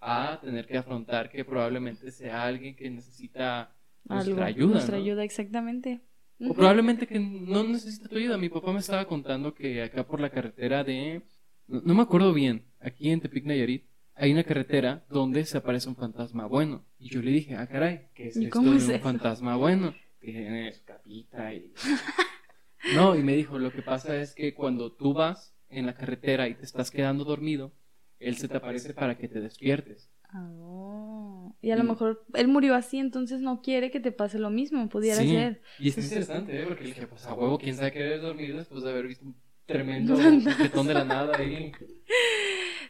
a tener que afrontar que probablemente sea alguien que necesita nuestra Algo, ayuda. Nuestra ¿no? ayuda, exactamente. O probablemente que no necesita tu ayuda. Mi papá me estaba contando que acá por la carretera de... No, no me acuerdo bien. Aquí en Tepic Nayarit hay una carretera donde se aparece un fantasma bueno. Y yo le dije, ah, caray, ¿qué es ¿Y esto cómo de es un eso? fantasma bueno? Tiene su capita y... *laughs* No, y me dijo, lo que pasa es que cuando tú vas en la carretera y te estás quedando dormido, él se te aparece para que te despiertes. Ah, y a lo mejor él murió así, entonces no quiere que te pase lo mismo, pudiera Sí. ser. Y es interesante, ¿eh? Porque le dije, pues a huevo, quién sabe qué debes dormir después de haber visto un tremendo *laughs* jetón de la nada ahí.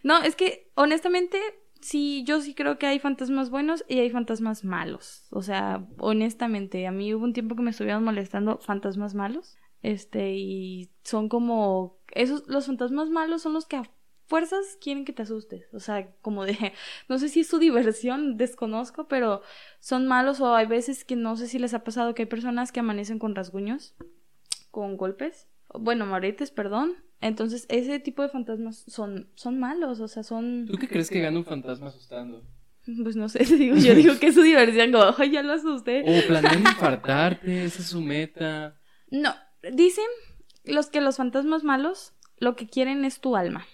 No, es que honestamente, sí, yo sí creo que hay fantasmas buenos y hay fantasmas malos. O sea, honestamente, a mí hubo un tiempo que me estuvieron molestando fantasmas malos. Este, y son como. Esos, los fantasmas malos son los que fuerzas quieren que te asustes. O sea, como de. *laughs* No sé si es su diversión, desconozco, pero son malos. O hay veces que no sé si les ha pasado que hay personas que amanecen con rasguños, con golpes. Bueno, moretes, perdón. Entonces, ese tipo de fantasmas son, son malos, o sea, son... ¿Tú qué crees que gana un fantasma asustando? Pues no sé, *laughs* digo, yo digo que es su diversión, como, "Ay, ya lo asusté. O planean infartarte, esa es su meta. No, dicen los que los fantasmas malos lo que quieren es tu alma.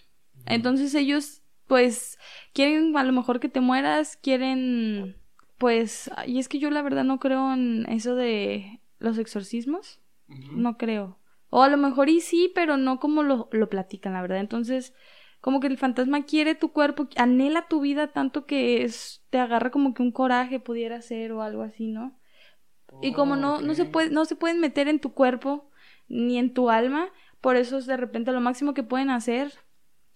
Entonces ellos, pues, quieren a lo mejor que te mueras, quieren, pues, y es que yo la verdad no creo en eso de los exorcismos, no creo. O a lo mejor y sí, pero no como lo, lo platican, la verdad. Entonces, como que el fantasma quiere tu cuerpo, anhela tu vida tanto que es, te agarra como que un coraje pudiera ser o algo así, ¿no? Y como no, no se puede, no se pueden meter en tu cuerpo ni en tu alma, por eso es de repente lo máximo que pueden hacer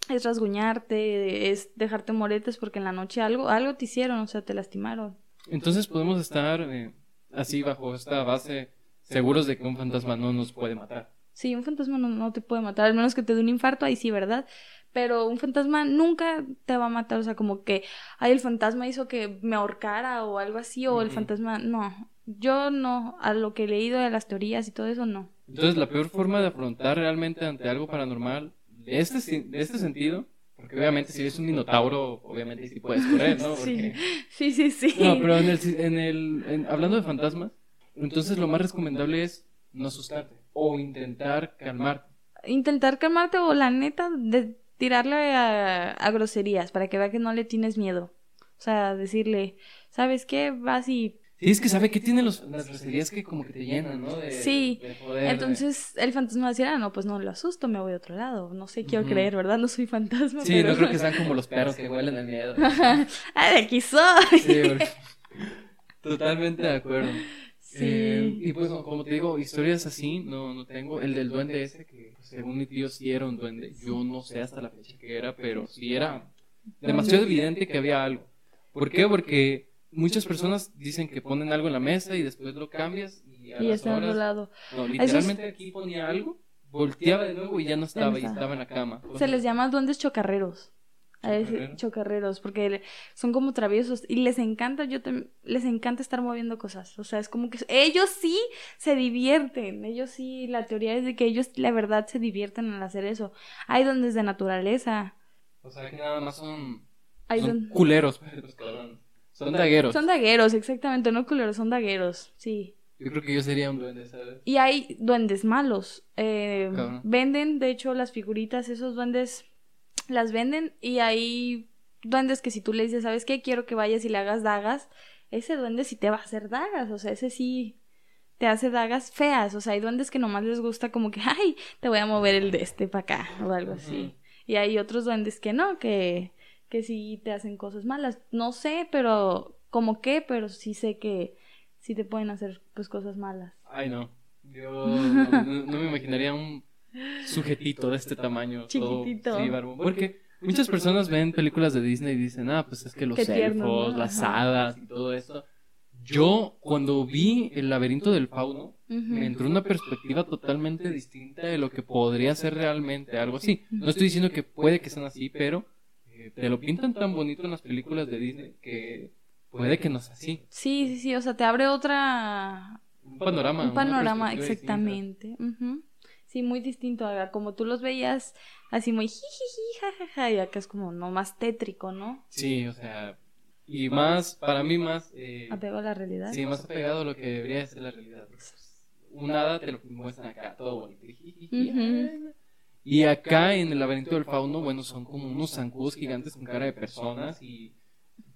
es rasguñarte, es dejarte moretes porque en la noche algo, algo te hicieron, o sea, te lastimaron. Entonces podemos estar eh, así bajo esta base seguros de que un fantasma no nos puede matar. Sí, un fantasma no, no te puede matar, al menos que te dé un infarto, ahí sí, ¿verdad? Pero un fantasma nunca te va a matar, o sea, como que, ay, el fantasma hizo que me ahorcara o algo así, o el fantasma, no. Yo no, a lo que he leído de las teorías y todo eso, no. Entonces la peor forma de afrontar realmente ante algo paranormal de este, de este sentido, porque obviamente si ves un minotauro, obviamente sí puedes *laughs* correr, ¿no? Sí. Sí, sí, sí. No, pero en el, en el en- hablando de fantasmas, entonces lo más recomendable es no asustarte o intentar calmarte. Intentar calmarte o la neta de tirarle a, a groserías para que vea que no le tienes miedo. O sea, decirle, ¿sabes qué? Vas y Sí, es que sabe que tienen los, las groserías que como que te llenan, ¿no? De, Sí, de poder, de- Entonces el fantasma va a decir, ah, no, pues no lo asusto, me voy a otro lado. No sé, quiero Ujú. creer, ¿verdad? No soy fantasma. Sí, pero... no creo que sean como los perros que huelen el miedo. *laughs* ah, de aquí soy. Sí, porque- Totalmente de acuerdo. Sí. Eh, y pues, no, como te digo, historias así no, no tengo. El del duende ese, que pues, según mi tío sí era un duende. Yo no sé hasta la fecha que era, pero sí era demasiado evidente que había algo. ¿Por qué? Porque muchas personas dicen que ponen algo en la mesa y después lo cambias y a y las horas... lado. No, literalmente aquí ponía algo, volteaba de nuevo y ya no estaba, y estaba en la cama. Se les llama duendes chocarreros. A veces Chocarreros. porque son como traviesos y les encanta, yo tam- les encanta estar moviendo cosas. O sea, es como que ellos sí se divierten. Ellos sí, la teoría es de que ellos la verdad se divierten al hacer eso. Hay duendes de naturaleza. O sea, que nada más son, Hay son duendes- culeros, pues, los cabrones. Son dagueros. Son dagueros, exactamente, no culeros, son dagueros, sí. Yo creo que yo sería un duende, ¿sabes? Y hay duendes malos. eh, venden, de hecho, las figuritas, esos duendes las venden y hay duendes que si tú le dices, ¿sabes qué? Quiero que vayas y le hagas dagas, ese duende sí te va a hacer dagas, o sea, ese sí te hace dagas feas, o sea, hay duendes que nomás les gusta como que, ay, te voy a mover el de este para acá o algo así. Y hay otros duendes que no, que, que sí te hacen cosas malas. No sé, pero como qué, pero sí sé que sí te pueden hacer pues cosas malas. Ay, no. Yo *laughs* no, me imaginaría un sujetito de este tamaño. todo- Chiquitito. sí, barbón. Porque muchas personas ven películas de Disney y dicen, ah, pues es que los elfos, ¿no? las hadas y todo esto. Yo, cuando vi el laberinto del fauno, Ujú. me entró una perspectiva totalmente distinta de lo que podría ser realmente algo así. No estoy diciendo que puede que sean así, pero eh, te lo pintan tan bonito en las películas de Disney que puede que no sea así. Sí, sí, sí, o sea, te abre otra... Un panorama. Un panorama, exactamente. Ujú. Sí, muy distinto a como tú los veías así muy jijiji, jajaja, y acá es como no más tétrico, ¿no? Sí, o sea, y más, para mí más, eh, Apego a la realidad. sí, más apegado a lo que debería de ser la realidad. Un hada te lo muestran acá, todo bonito. jijiji, Ujú. Y acá en el laberinto del fauno, bueno, son como unos zancudos gigantes con cara de personas y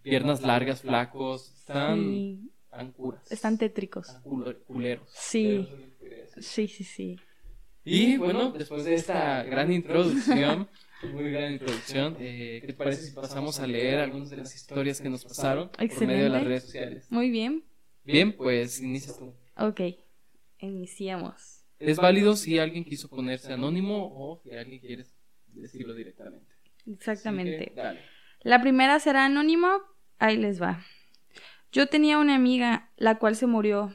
piernas largas, flacos. Están, Sí, están curas. están tétricos. Están culeros. Sí. Sí, sí, sí. Y bueno, después de esta gran introducción, *laughs* muy gran introducción, eh, ¿qué te parece si pasamos a leer algunas de las historias que nos pasaron por medio de las Excelente. redes sociales? Muy bien. Bien, pues inicia tú. Ok. Iniciamos. Es válido si alguien quiso ponerse anónimo o si alguien quiere decirlo directamente. Exactamente. Que. La primera será anónimo. Ahí les va. Yo tenía una amiga, la cual se murió.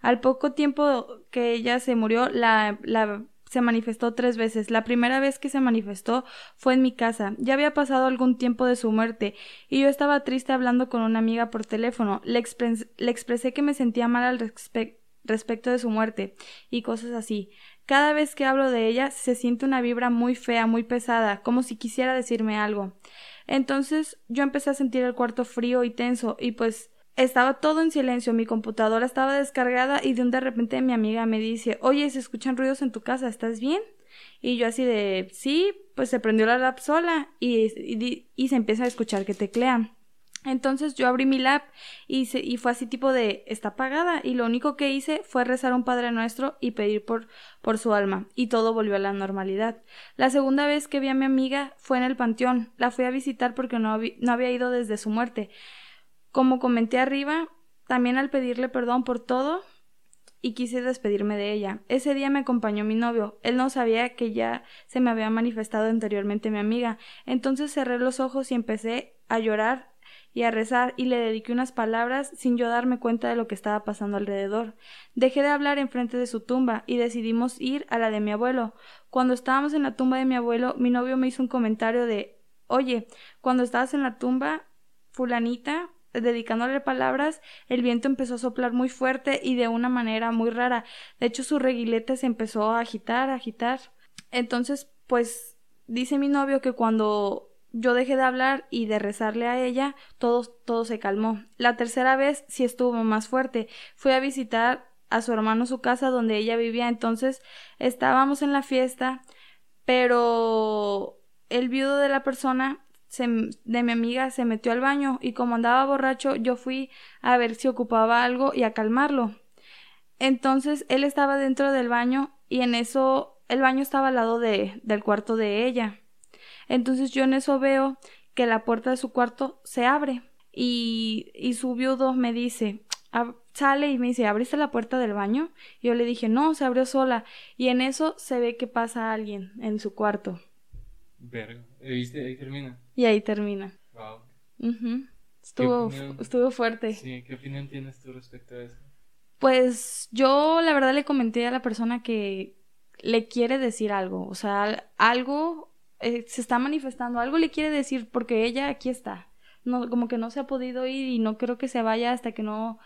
Al poco tiempo que ella se murió, la, la- se manifestó tres veces. La primera vez que se manifestó fue en mi casa. Ya había pasado algún tiempo de su muerte y yo estaba triste hablando con una amiga por teléfono. Le, expres- le expresé que me sentía mal al respe- respecto de su muerte y cosas así. Cada vez que hablo de ella se siente una vibra muy fea, muy pesada, como si quisiera decirme algo. Entonces yo empecé a sentir el cuarto frío y tenso y pues estaba todo en silencio, mi computadora estaba descargada y de un de repente mi amiga me dice, oye, se escuchan ruidos en tu casa, ¿estás bien? Y yo así de, sí, pues se prendió la lap sola y, y, y se empieza a escuchar que teclean. Entonces yo abrí mi lap y, se- y fue así tipo de está apagada y lo único que hice fue rezar un Padre Nuestro y pedir por, por su alma y todo volvió a la normalidad. La segunda vez que vi a mi amiga fue en el panteón. La fui a visitar porque no, no había ido desde su muerte. Como comenté arriba, también al pedirle perdón por todo y quise despedirme de ella. Ese día me acompañó mi novio. Él no sabía que ya se me había manifestado anteriormente mi amiga. Entonces cerré los ojos y empecé a llorar y a rezar y le dediqué unas palabras sin yo darme cuenta de lo que estaba pasando alrededor. Dejé de hablar enfrente de su tumba y decidimos ir a la de mi abuelo. Cuando estábamos en la tumba de mi abuelo, mi novio me hizo un comentario de Oye, cuando estabas en la tumba, fulanita, dedicándole palabras, el viento empezó a soplar muy fuerte y de una manera muy rara. De hecho, su reguilete se empezó a agitar, a agitar. Entonces, pues, dice mi novio que cuando yo dejé de hablar y de rezarle a ella, todo, todo se calmó. La tercera vez sí estuvo más fuerte. Fui a visitar a su hermano su casa donde ella vivía, entonces estábamos en la fiesta, pero el viudo de la persona de mi amiga se metió al baño y como andaba borracho yo fui a ver si ocupaba algo y a calmarlo. Entonces él estaba dentro del baño y en eso el baño estaba al lado de, del cuarto de ella. Entonces yo en eso veo que la puerta de su cuarto se abre y, y su viudo me dice, "Ab- sale y me dice, ¿abriste la puerta del baño? Y yo le dije, no, se abrió sola. Y en eso se ve que pasa alguien en su cuarto. Verga. ¿Viste? Ahí termina. Y ahí termina. Wow. Estuvo, opinión? estuvo fuerte. Sí, ¿qué opinión tienes tú respecto a eso? Pues yo la verdad le comenté a la persona que le quiere decir algo, o sea, al- algo eh, se está manifestando, algo le quiere decir porque ella aquí está. No, como que no se ha podido ir y no creo que se vaya hasta que no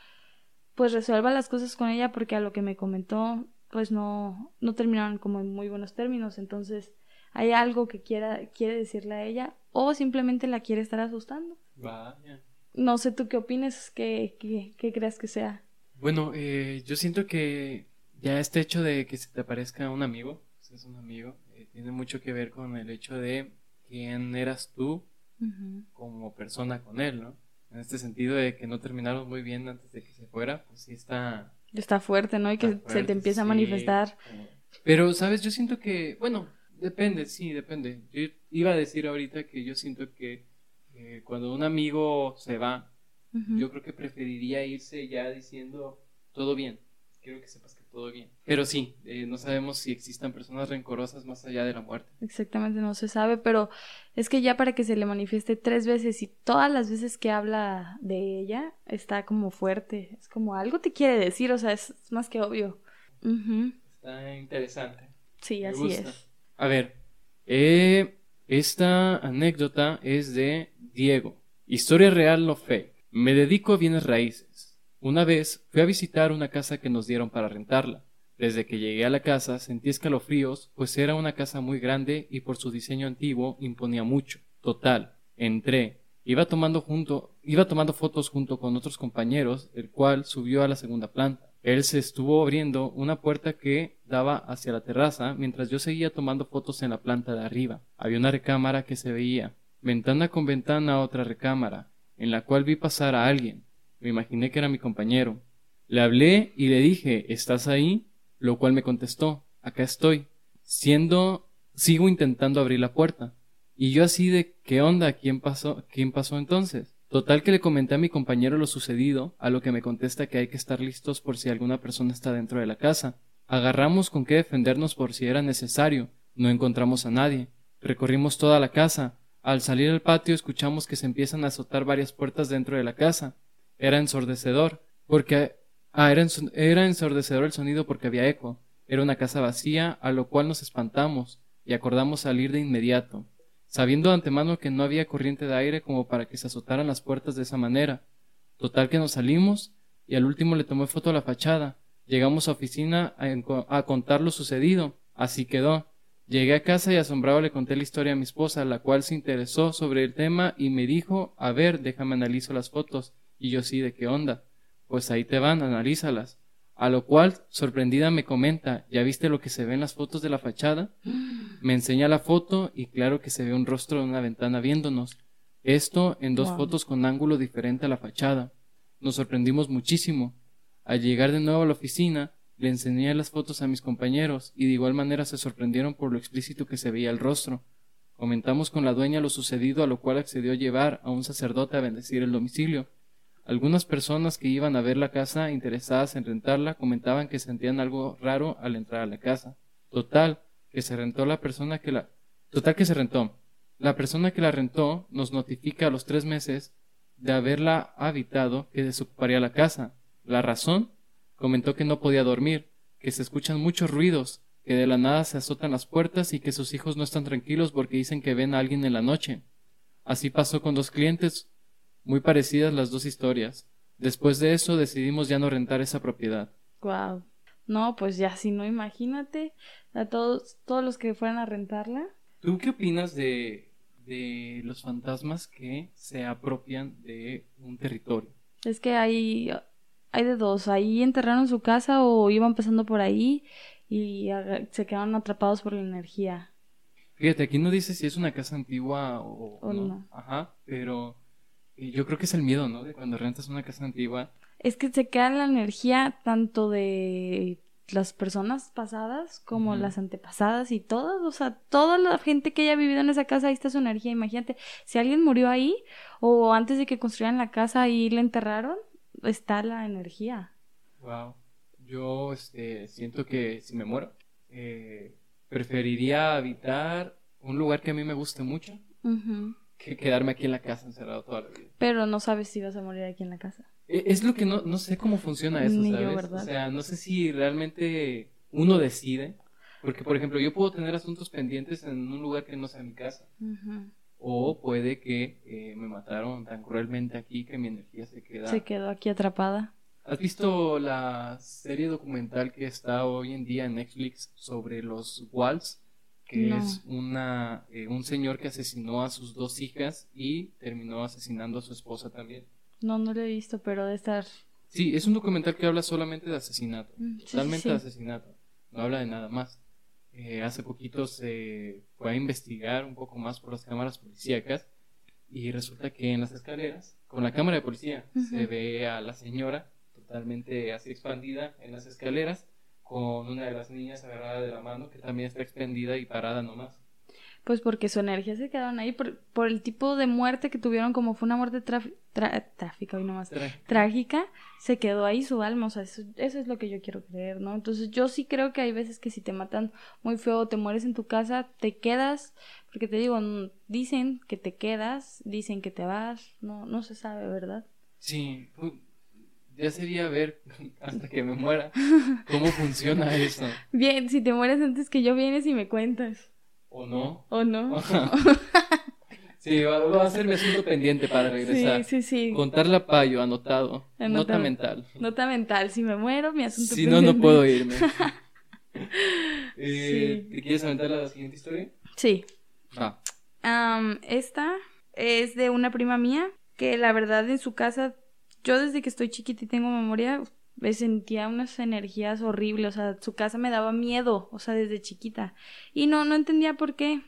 pues resuelva las cosas con ella porque a lo que me comentó pues no no terminaron como en muy buenos términos, entonces hay algo que quiera quiere decirle a ella o simplemente la quiere estar asustando. Vaya. No sé tú qué opinas, qué, qué, qué creas que sea. Bueno, eh, yo siento que ya este hecho de que se te aparezca un amigo, si es un amigo, eh, tiene mucho que ver con el hecho de quién eras tú como persona con él, ¿no? En este sentido de que no terminaron muy bien antes de que se fuera, pues sí está... Está fuerte, ¿no? Y que se te empieza a manifestar. como- Pero, ¿sabes? Yo siento que, bueno, depende, sí, depende. Yo iba a decir ahorita que yo siento que eh, cuando un amigo se va, yo creo que preferiría irse ya diciendo todo bien. Quiero que sepas todo bien. Pero sí, eh, no sabemos si existan personas rencorosas más allá de la muerte. Exactamente, no se sabe, pero es que ya para que se le manifieste tres veces y todas las veces que habla de ella está como fuerte, es como algo te quiere decir, o sea, es, es más que obvio. Ujú. Está interesante. Sí, Me así gusta. es. A ver, eh, esta anécdota es de Diego. Historia real no fake. Me dedico a bienes raíces. Una vez fui a visitar una casa que nos dieron para rentarla. Desde que llegué a la casa sentí escalofríos, pues era una casa muy grande y por su diseño antiguo imponía mucho. Total, entré. Iba tomando junto, iba tomando fotos junto con otros compañeros, el cual subió a la segunda planta. Él se estuvo abriendo una puerta que daba hacia la terraza mientras yo seguía tomando fotos en la planta de arriba. Había una recámara que se veía, ventana con ventana otra recámara, en la cual vi pasar a alguien. Me imaginé que era mi compañero. Le hablé y le dije, ¿estás ahí? Lo cual me contestó, acá estoy. Siendo, sigo intentando abrir la puerta. Y yo así de, ¿qué onda? ¿Quién pasó? ¿Quién pasó entonces? Total que le comenté a mi compañero lo sucedido, a lo que me contesta que hay que estar listos por si alguna persona está dentro de la casa. Agarramos con qué defendernos por si era necesario. No encontramos a nadie. Recorrimos toda la casa. Al salir al patio escuchamos que se empiezan a azotar varias puertas dentro de la casa. Era ensordecedor, porque ah, era, era ensordecedor el sonido porque había eco. Era una casa vacía, a lo cual nos espantamos y acordamos salir de inmediato, sabiendo de antemano que no había corriente de aire como para que se azotaran las puertas de esa manera. Total que nos salimos y al último le tomé foto a la fachada. Llegamos a oficina a, a contar lo sucedido. Así quedó. Llegué a casa y asombrado le conté la historia a mi esposa, la cual se interesó sobre el tema y me dijo, a ver, déjame analizo las fotos. Y yo sí, ¿de qué onda? Pues ahí te van, analízalas. A lo cual, sorprendida, me comenta, ¿ya viste lo que se ve en las fotos de la fachada? *gasps* Me enseña la foto y claro que se ve un rostro en una ventana viéndonos. Esto en dos Wow. fotos con ángulo diferente a la fachada. Nos sorprendimos muchísimo. Al llegar de nuevo a la oficina, le enseñé las fotos a mis compañeros y de igual manera se sorprendieron por lo explícito que se veía el rostro. Comentamos con la dueña lo sucedido, a lo cual accedió a llevar a un sacerdote a bendecir el domicilio. Algunas personas que iban a ver la casa interesadas en rentarla comentaban que sentían algo raro al entrar a la casa. Total, que se rentó la persona que la... Total que se rentó. La persona que la rentó nos notifica a los tres meses de haberla habitado que desocuparía la casa. La razón comentó que no podía dormir, que se escuchan muchos ruidos, que de la nada se azotan las puertas y que sus hijos no están tranquilos porque dicen que ven a alguien en la noche. Así pasó con dos clientes, muy parecidas las dos historias. Después de eso decidimos ya no rentar esa propiedad. Wow. No, pues ya si no, imagínate a todos, todos los que fueran a rentarla. ¿Tú qué opinas de, de los fantasmas que se apropian de un territorio? Es que hay, hay de dos. Ahí enterraron su casa o iban pasando por ahí y se quedaron atrapados por la energía. Fíjate, aquí no dice si es una casa antigua o, O no. no. Ajá, pero yo creo que es el miedo, ¿no? De cuando rentas una casa antigua. Es que se queda la energía tanto de las personas pasadas como las antepasadas y todas, o sea, toda la gente que haya vivido en esa casa, ahí está su energía. Imagínate, si alguien murió ahí o antes de que construyeran la casa ahí le enterraron, está la energía. Wow. Yo este, siento que si me muero, eh, preferiría habitar un lugar que a mí me guste mucho Ujú. Que quedarme aquí en la casa encerrado toda la vida. Pero no sabes si vas a morir aquí en la casa. E- Es lo que no, no sé cómo funciona eso, Ni yo, ¿sabes? ¿verdad? O sea, no sé si realmente uno decide Porque, por ejemplo, yo puedo tener asuntos pendientes en un lugar que no sea mi casa. O puede que eh, me mataron tan cruelmente aquí que mi energía se queda. Se quedó aquí atrapada. ¿Has visto la serie documental que está hoy en día en Netflix sobre los Walls? Que es una, eh, un señor que asesinó a sus dos hijas y terminó asesinando a su esposa también. No, no lo he visto, pero de estar. Sí, es un documental que habla solamente de asesinato. Mm, totalmente de asesinato. No habla de nada más. Eh, hace poquito se fue a investigar un poco más por las cámaras policíacas y resulta que en las escaleras, con la cámara de policía, se ve a la señora totalmente así expandida en las escaleras con una de las niñas agarrada de la mano que también está expandida y parada nomás. Pues porque su energía se quedaron ahí por, por el tipo de muerte que tuvieron, como fue una muerte trágica, y nomás, trágica, se quedó ahí su alma, o sea, eso, eso, es lo que yo quiero creer, ¿no? Entonces yo sí creo que hay veces que si te matan muy feo o te mueres en tu casa, te quedas, porque te digo, dicen que te quedas, dicen que te vas, no, no se sabe, ¿verdad? Sí, ya sería ver *laughs* hasta que me muera cómo funciona *laughs* eso. Bien, si te mueres antes que yo vienes y me cuentas. ¿O no? ¿O no? *laughs* sí, va, a ser mi asunto pendiente para regresar. Sí, sí, sí. Contarle a Payo, anotado. Nota mental. Nota mental. Si me muero, mi asunto pendiente. Si no, no puedo irme. eh, ¿Te quieres aventar la siguiente historia? Sí. Ah. esta es de una prima mía que la verdad en su casa, yo desde que estoy chiquita y tengo memoria, me sentía unas energías horribles, o sea, su casa me daba miedo, o sea, desde chiquita. Y no, no entendía por qué.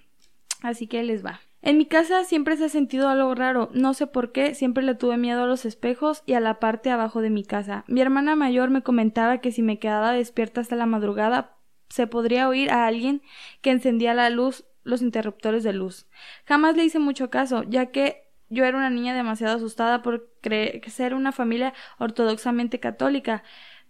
Así que les va. En mi casa siempre se ha sentido algo raro, no sé por qué, siempre le tuve miedo a los espejos y a la parte abajo de mi casa. Mi hermana mayor me comentaba que si me quedaba despierta hasta la madrugada se podría oír a alguien que encendía la luz, los interruptores de luz. Jamás le hice mucho caso, ya que yo era una niña demasiado asustada por ser una familia ortodoxamente católica,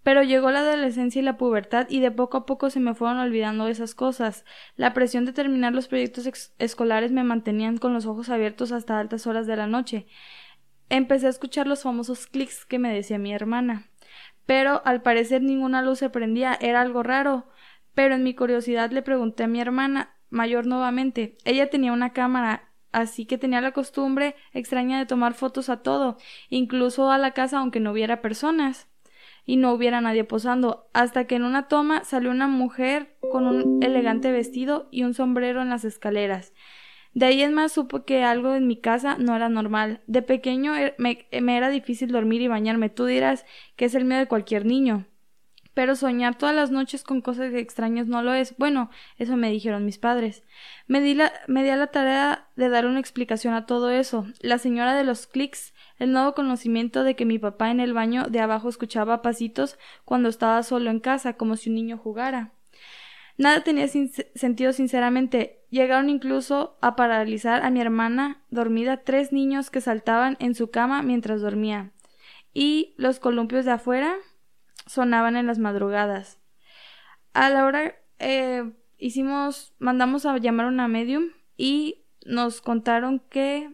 pero llegó la adolescencia y la pubertad y de poco a poco se me fueron olvidando esas cosas. La presión de terminar los proyectos escolares me mantenían con los ojos abiertos hasta altas horas de la noche. Empecé a escuchar los famosos clics que me decía mi hermana. Pero al parecer ninguna luz se prendía, era algo raro. Pero en mi curiosidad le pregunté a mi hermana mayor nuevamente. Ella tenía una cámara así que tenía la costumbre extraña de tomar fotos a todo, incluso a la casa aunque no hubiera personas y no hubiera nadie posando, hasta que en una toma salió una mujer con un elegante vestido y un sombrero en las escaleras. De ahí en más supo que algo en mi casa no era normal. De pequeño er, me, me era difícil dormir y bañarme. Tú dirás que es el miedo de cualquier niño. Pero soñar todas las noches con cosas extrañas no lo es. Bueno, eso me dijeron mis padres. Me di, la, me di a la tarea de dar una explicación a todo eso. La señora de los clics, el nuevo conocimiento de que mi papá en el baño de abajo escuchaba pasitos cuando estaba solo en casa, como si un niño jugara. Nada tenía sentido sinceramente. Llegaron incluso a paralizar a mi hermana dormida tres niños que saltaban en su cama mientras dormía. Y los columpios de afuera sonaban en las madrugadas. A la hora eh, hicimos, mandamos a llamar a una medium y nos contaron que,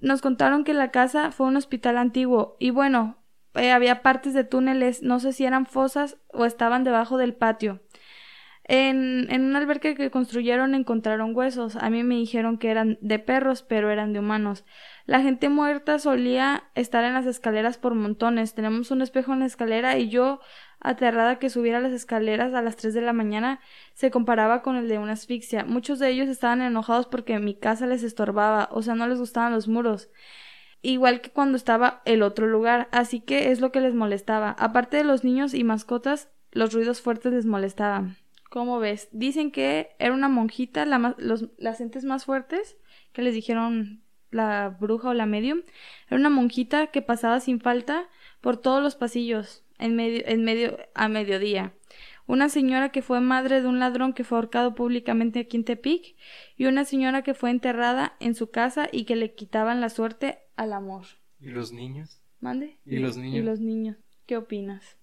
nos contaron que la casa fue un hospital antiguo y bueno, eh, había partes de túneles, no sé si eran fosas o estaban debajo del patio. En, en un albergue que construyeron encontraron huesos. A mí me dijeron que eran de perros, pero eran de humanos. La gente muerta solía estar en las escaleras por montones. Tenemos un espejo en la escalera y yo, aterrada que subiera las escaleras a las tres de la mañana, se comparaba con el de una asfixia. Muchos de ellos estaban enojados porque mi casa les estorbaba, o sea, no les gustaban los muros igual que cuando estaba el otro lugar, así que es lo que les molestaba. Aparte de los niños y mascotas, los ruidos fuertes les molestaban. ¿Cómo ves? Dicen que era una monjita, la los, las entes más fuertes, que les dijeron la bruja o la medium, era una monjita que pasaba sin falta por todos los pasillos en medio, en medio a mediodía. Una señora que fue madre de un ladrón que fue ahorcado públicamente aquí en Tepic y una señora que fue enterrada en su casa y que le quitaban la suerte al amor. ¿Y los niños? ¿Mande? ¿Y los niños? Y los niños. ¿Qué opinas?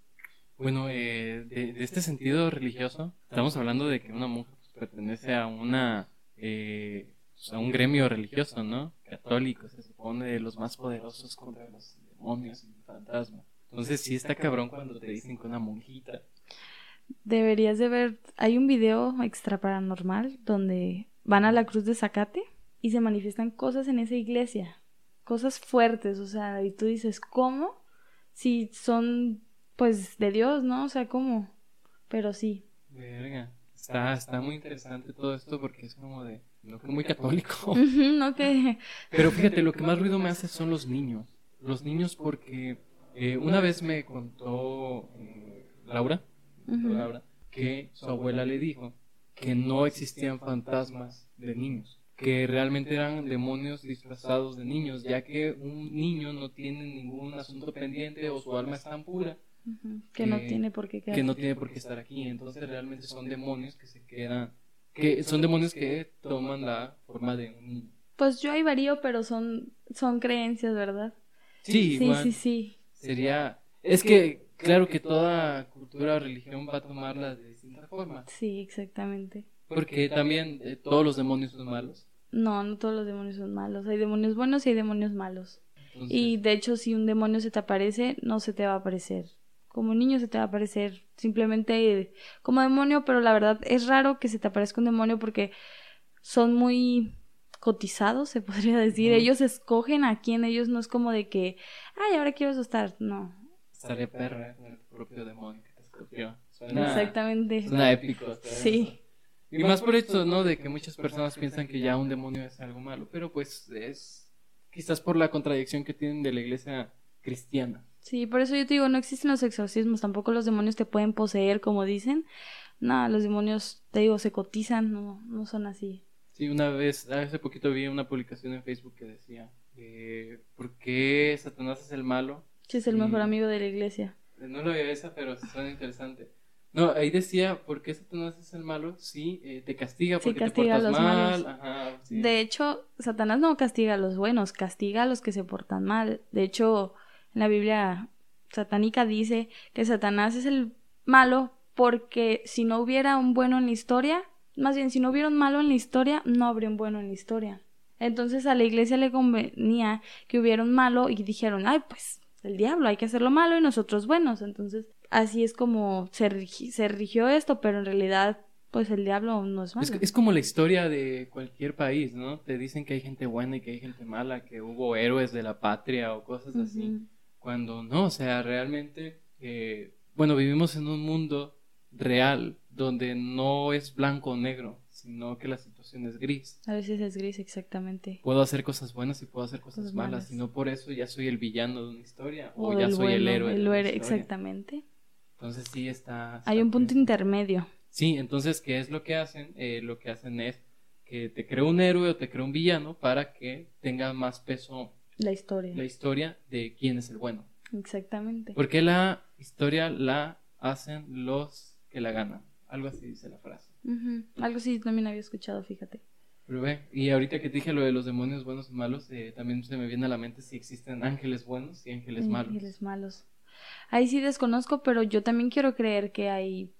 Bueno, eh, de, este sentido religioso, estamos hablando de que una monja pertenece a una eh, a un gremio religioso, ¿no? Católico, se supone de los más poderosos contra los demonios y fantasmas. Entonces sí está cabrón cuando te dicen que una monjita. Deberías de ver, hay un video extra paranormal donde van a la cruz de Zacate y se manifiestan cosas en esa iglesia, cosas fuertes, o sea, y tú dices, ¿cómo? Si son, pues, de Dios, ¿no? O sea, ¿cómo? Pero sí. Verga. Está, está muy interesante todo esto porque es como de, no que muy católico. no que... *laughs* Pero fíjate, lo que más ruido me hace son los niños. Los niños porque eh, una vez me contó eh, Laura, Laura, que su abuela le dijo que no existían fantasmas de niños, que realmente eran demonios disfrazados de niños, ya que un niño no tiene ningún asunto pendiente o su alma es tan pura. que, no tiene por qué que no tiene por qué estar aquí entonces realmente son demonios que se quedan que son demonios que toman la forma de un niño pues yo ahí varío pero son son creencias verdad sí sí sí sí sería es que claro que toda cultura o religión va a tomarla de distinta forma sí exactamente porque también eh, todos los demonios son malos. No, no todos los demonios son malos. Hay demonios buenos y hay demonios malos. Y de hecho, si un demonio se te aparece, no se te va a aparecer. Como niño se te va a aparecer simplemente como demonio, pero la verdad es raro que se te aparezca un demonio porque son muy cotizados, se *laughs* podría decir. Ellos escogen a quién, ellos no es como de que, ay, ahora quiero asustar, no. Sale perra el propio demonio que te escogió. Exactamente. Suena épico. Sí. Y más por esto, ¿no? De que muchas personas piensan que ya un demonio es algo malo, pero pues es quizás por la contradicción que tienen de la iglesia cristiana. Sí, por eso yo te digo, no existen los exorcismos, tampoco los demonios te pueden poseer, como dicen. No, los demonios, te digo, se cotizan, no, no son así. Sí, una vez, hace poquito vi una publicación en Facebook que decía, eh, ¿por qué Satanás es el malo? Sí, es el mejor amigo de la iglesia. No lo vi esa, pero suena interesante. No, ahí decía, ¿por qué Satanás es el malo? Sí, eh, te castiga porque castiga te portas mal. Ajá, De hecho, Satanás no castiga a los buenos, castiga a los que se portan mal. De hecho, en la Biblia satánica dice que Satanás es el malo porque si no hubiera un bueno en la historia, más bien si no hubiera un malo en la historia, no habría un bueno en la historia. Entonces a la iglesia le convenía que hubiera un malo y dijeron, ay, pues el diablo, hay que hacerlo malo y nosotros buenos. Entonces así es como se, rigió esto, pero en realidad pues el diablo no es malo. Es, como la historia de cualquier país, ¿no? Te dicen que hay gente buena y que hay gente mala, que hubo héroes de la patria o cosas así. Cuando no, o sea, realmente, eh, bueno, vivimos en un mundo real donde no es blanco o negro, sino que la situación es gris. A veces es gris, exactamente. Puedo hacer cosas buenas y puedo hacer cosas, malas, y no por eso ya soy el villano de una historia o, ya soy el héroe. El héroe, exactamente. Entonces sí está... Hay un punto intermedio. Sí, entonces, ¿qué es lo que hacen? Eh, lo que hacen es que te creo un héroe o te creo un villano para que tenga más peso la historia. La historia de quién es el bueno. Exactamente. Porque la historia la hacen los que la ganan. Algo así dice la frase. Algo así también había escuchado, fíjate. Pero ve, y ahorita que dije lo de los demonios buenos y malos, eh, también se me viene a la mente si existen ángeles buenos y ángeles malos. Ángeles malos. Ahí sí desconozco, pero yo también quiero creer que hay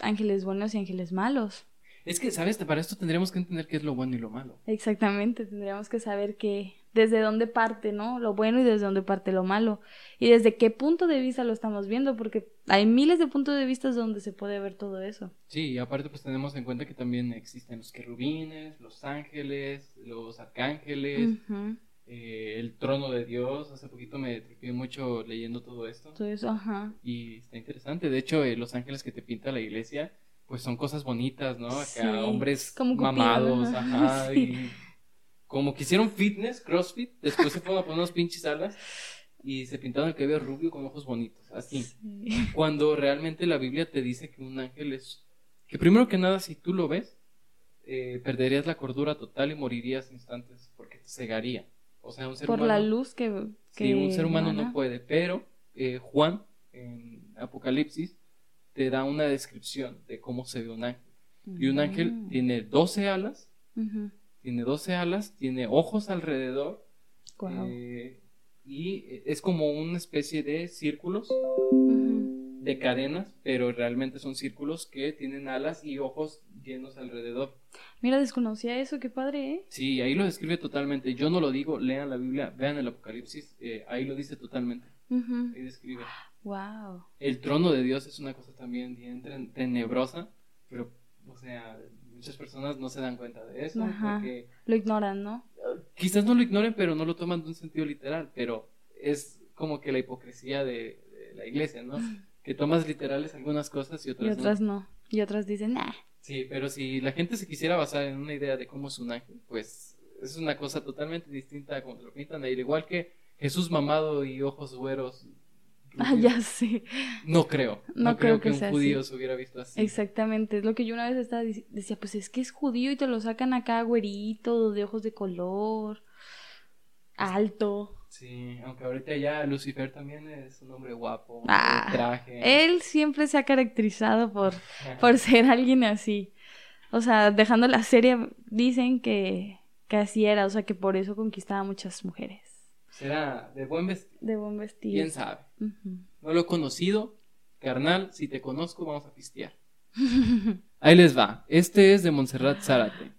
ángeles buenos y ángeles malos. Es que, ¿sabes? Para esto tendríamos que entender qué es lo bueno y lo malo. Exactamente, tendríamos que saber que desde dónde parte, ¿no? Lo bueno y desde dónde parte lo malo. Y desde qué punto de vista lo estamos viendo, porque hay miles de puntos de vista donde se puede ver todo eso. Sí, y aparte pues tenemos en cuenta que también existen los querubines, los ángeles, los arcángeles, eh, el trono de Dios. Hace poquito me tripié mucho leyendo todo esto. Todo eso, ajá. Y está interesante. De hecho, eh, los ángeles que te pinta la iglesia, pues son cosas bonitas, ¿no? Acá, hombres mamados, ajá. *laughs* Y como que hicieron fitness, crossfit, después se fueron a poner unos pinches alas y se pintaron el cabello rubio con ojos bonitos, así. Cuando realmente la Biblia te dice que un ángel es... Que primero que nada, si tú lo ves, eh, perderías la cordura total y morirías instantes porque te cegaría. O sea, un ser Por la luz que, un ser humano no puede. Pero eh, Juan, en Apocalipsis, te da una descripción de cómo se ve un ángel. Y un ángel mm. tiene 12 alas, tiene 12 alas, tiene ojos alrededor. Eh, y es como una especie de círculos de cadenas, pero realmente son círculos que tienen alas y ojos llenos alrededor. Mira, desconocía eso, qué padre, ¿eh? Sí, ahí lo describe totalmente. Yo no lo digo, lean la Biblia, vean el Apocalipsis, eh, ahí lo dice totalmente. Ahí describe. Wow. El trono de Dios es una cosa también bien ten- tenebrosa, pero, o sea, muchas personas no se dan cuenta de eso. Ajá. Porque Lo ignoran, ¿no? quizás no lo ignoren, pero no lo toman de un sentido literal, pero es como que la hipocresía de, de la iglesia, ¿no? Que tomas literales algunas cosas y Y otras, otras no. no. Y otras dicen, nah. Sí, pero si la gente se quisiera basar en una idea de cómo es un ángel, pues es una cosa totalmente distinta a como te lo pintan, al igual que Jesús mamado y ojos güeros. Ah, ya sé. No creo. No, No creo, creo que, que un sea judío así. se hubiera visto así. Exactamente, es lo que yo una vez estaba decía, pues es que es judío y te lo sacan acá güerito, de ojos de color, alto. Sí, aunque ahorita ya Lucifer también es un hombre guapo, Ah, traje. Él siempre se ha caracterizado por, *laughs* por ser alguien así. O sea, dejando la serie, dicen que, que así era, o sea, que por eso conquistaba a muchas mujeres. Será de buen vestir. De buen vestido. ¿Quién sabe? No lo he conocido. Carnal, si te conozco, vamos a pistear. *laughs* Ahí les va. Este es de Montserrat Zárate.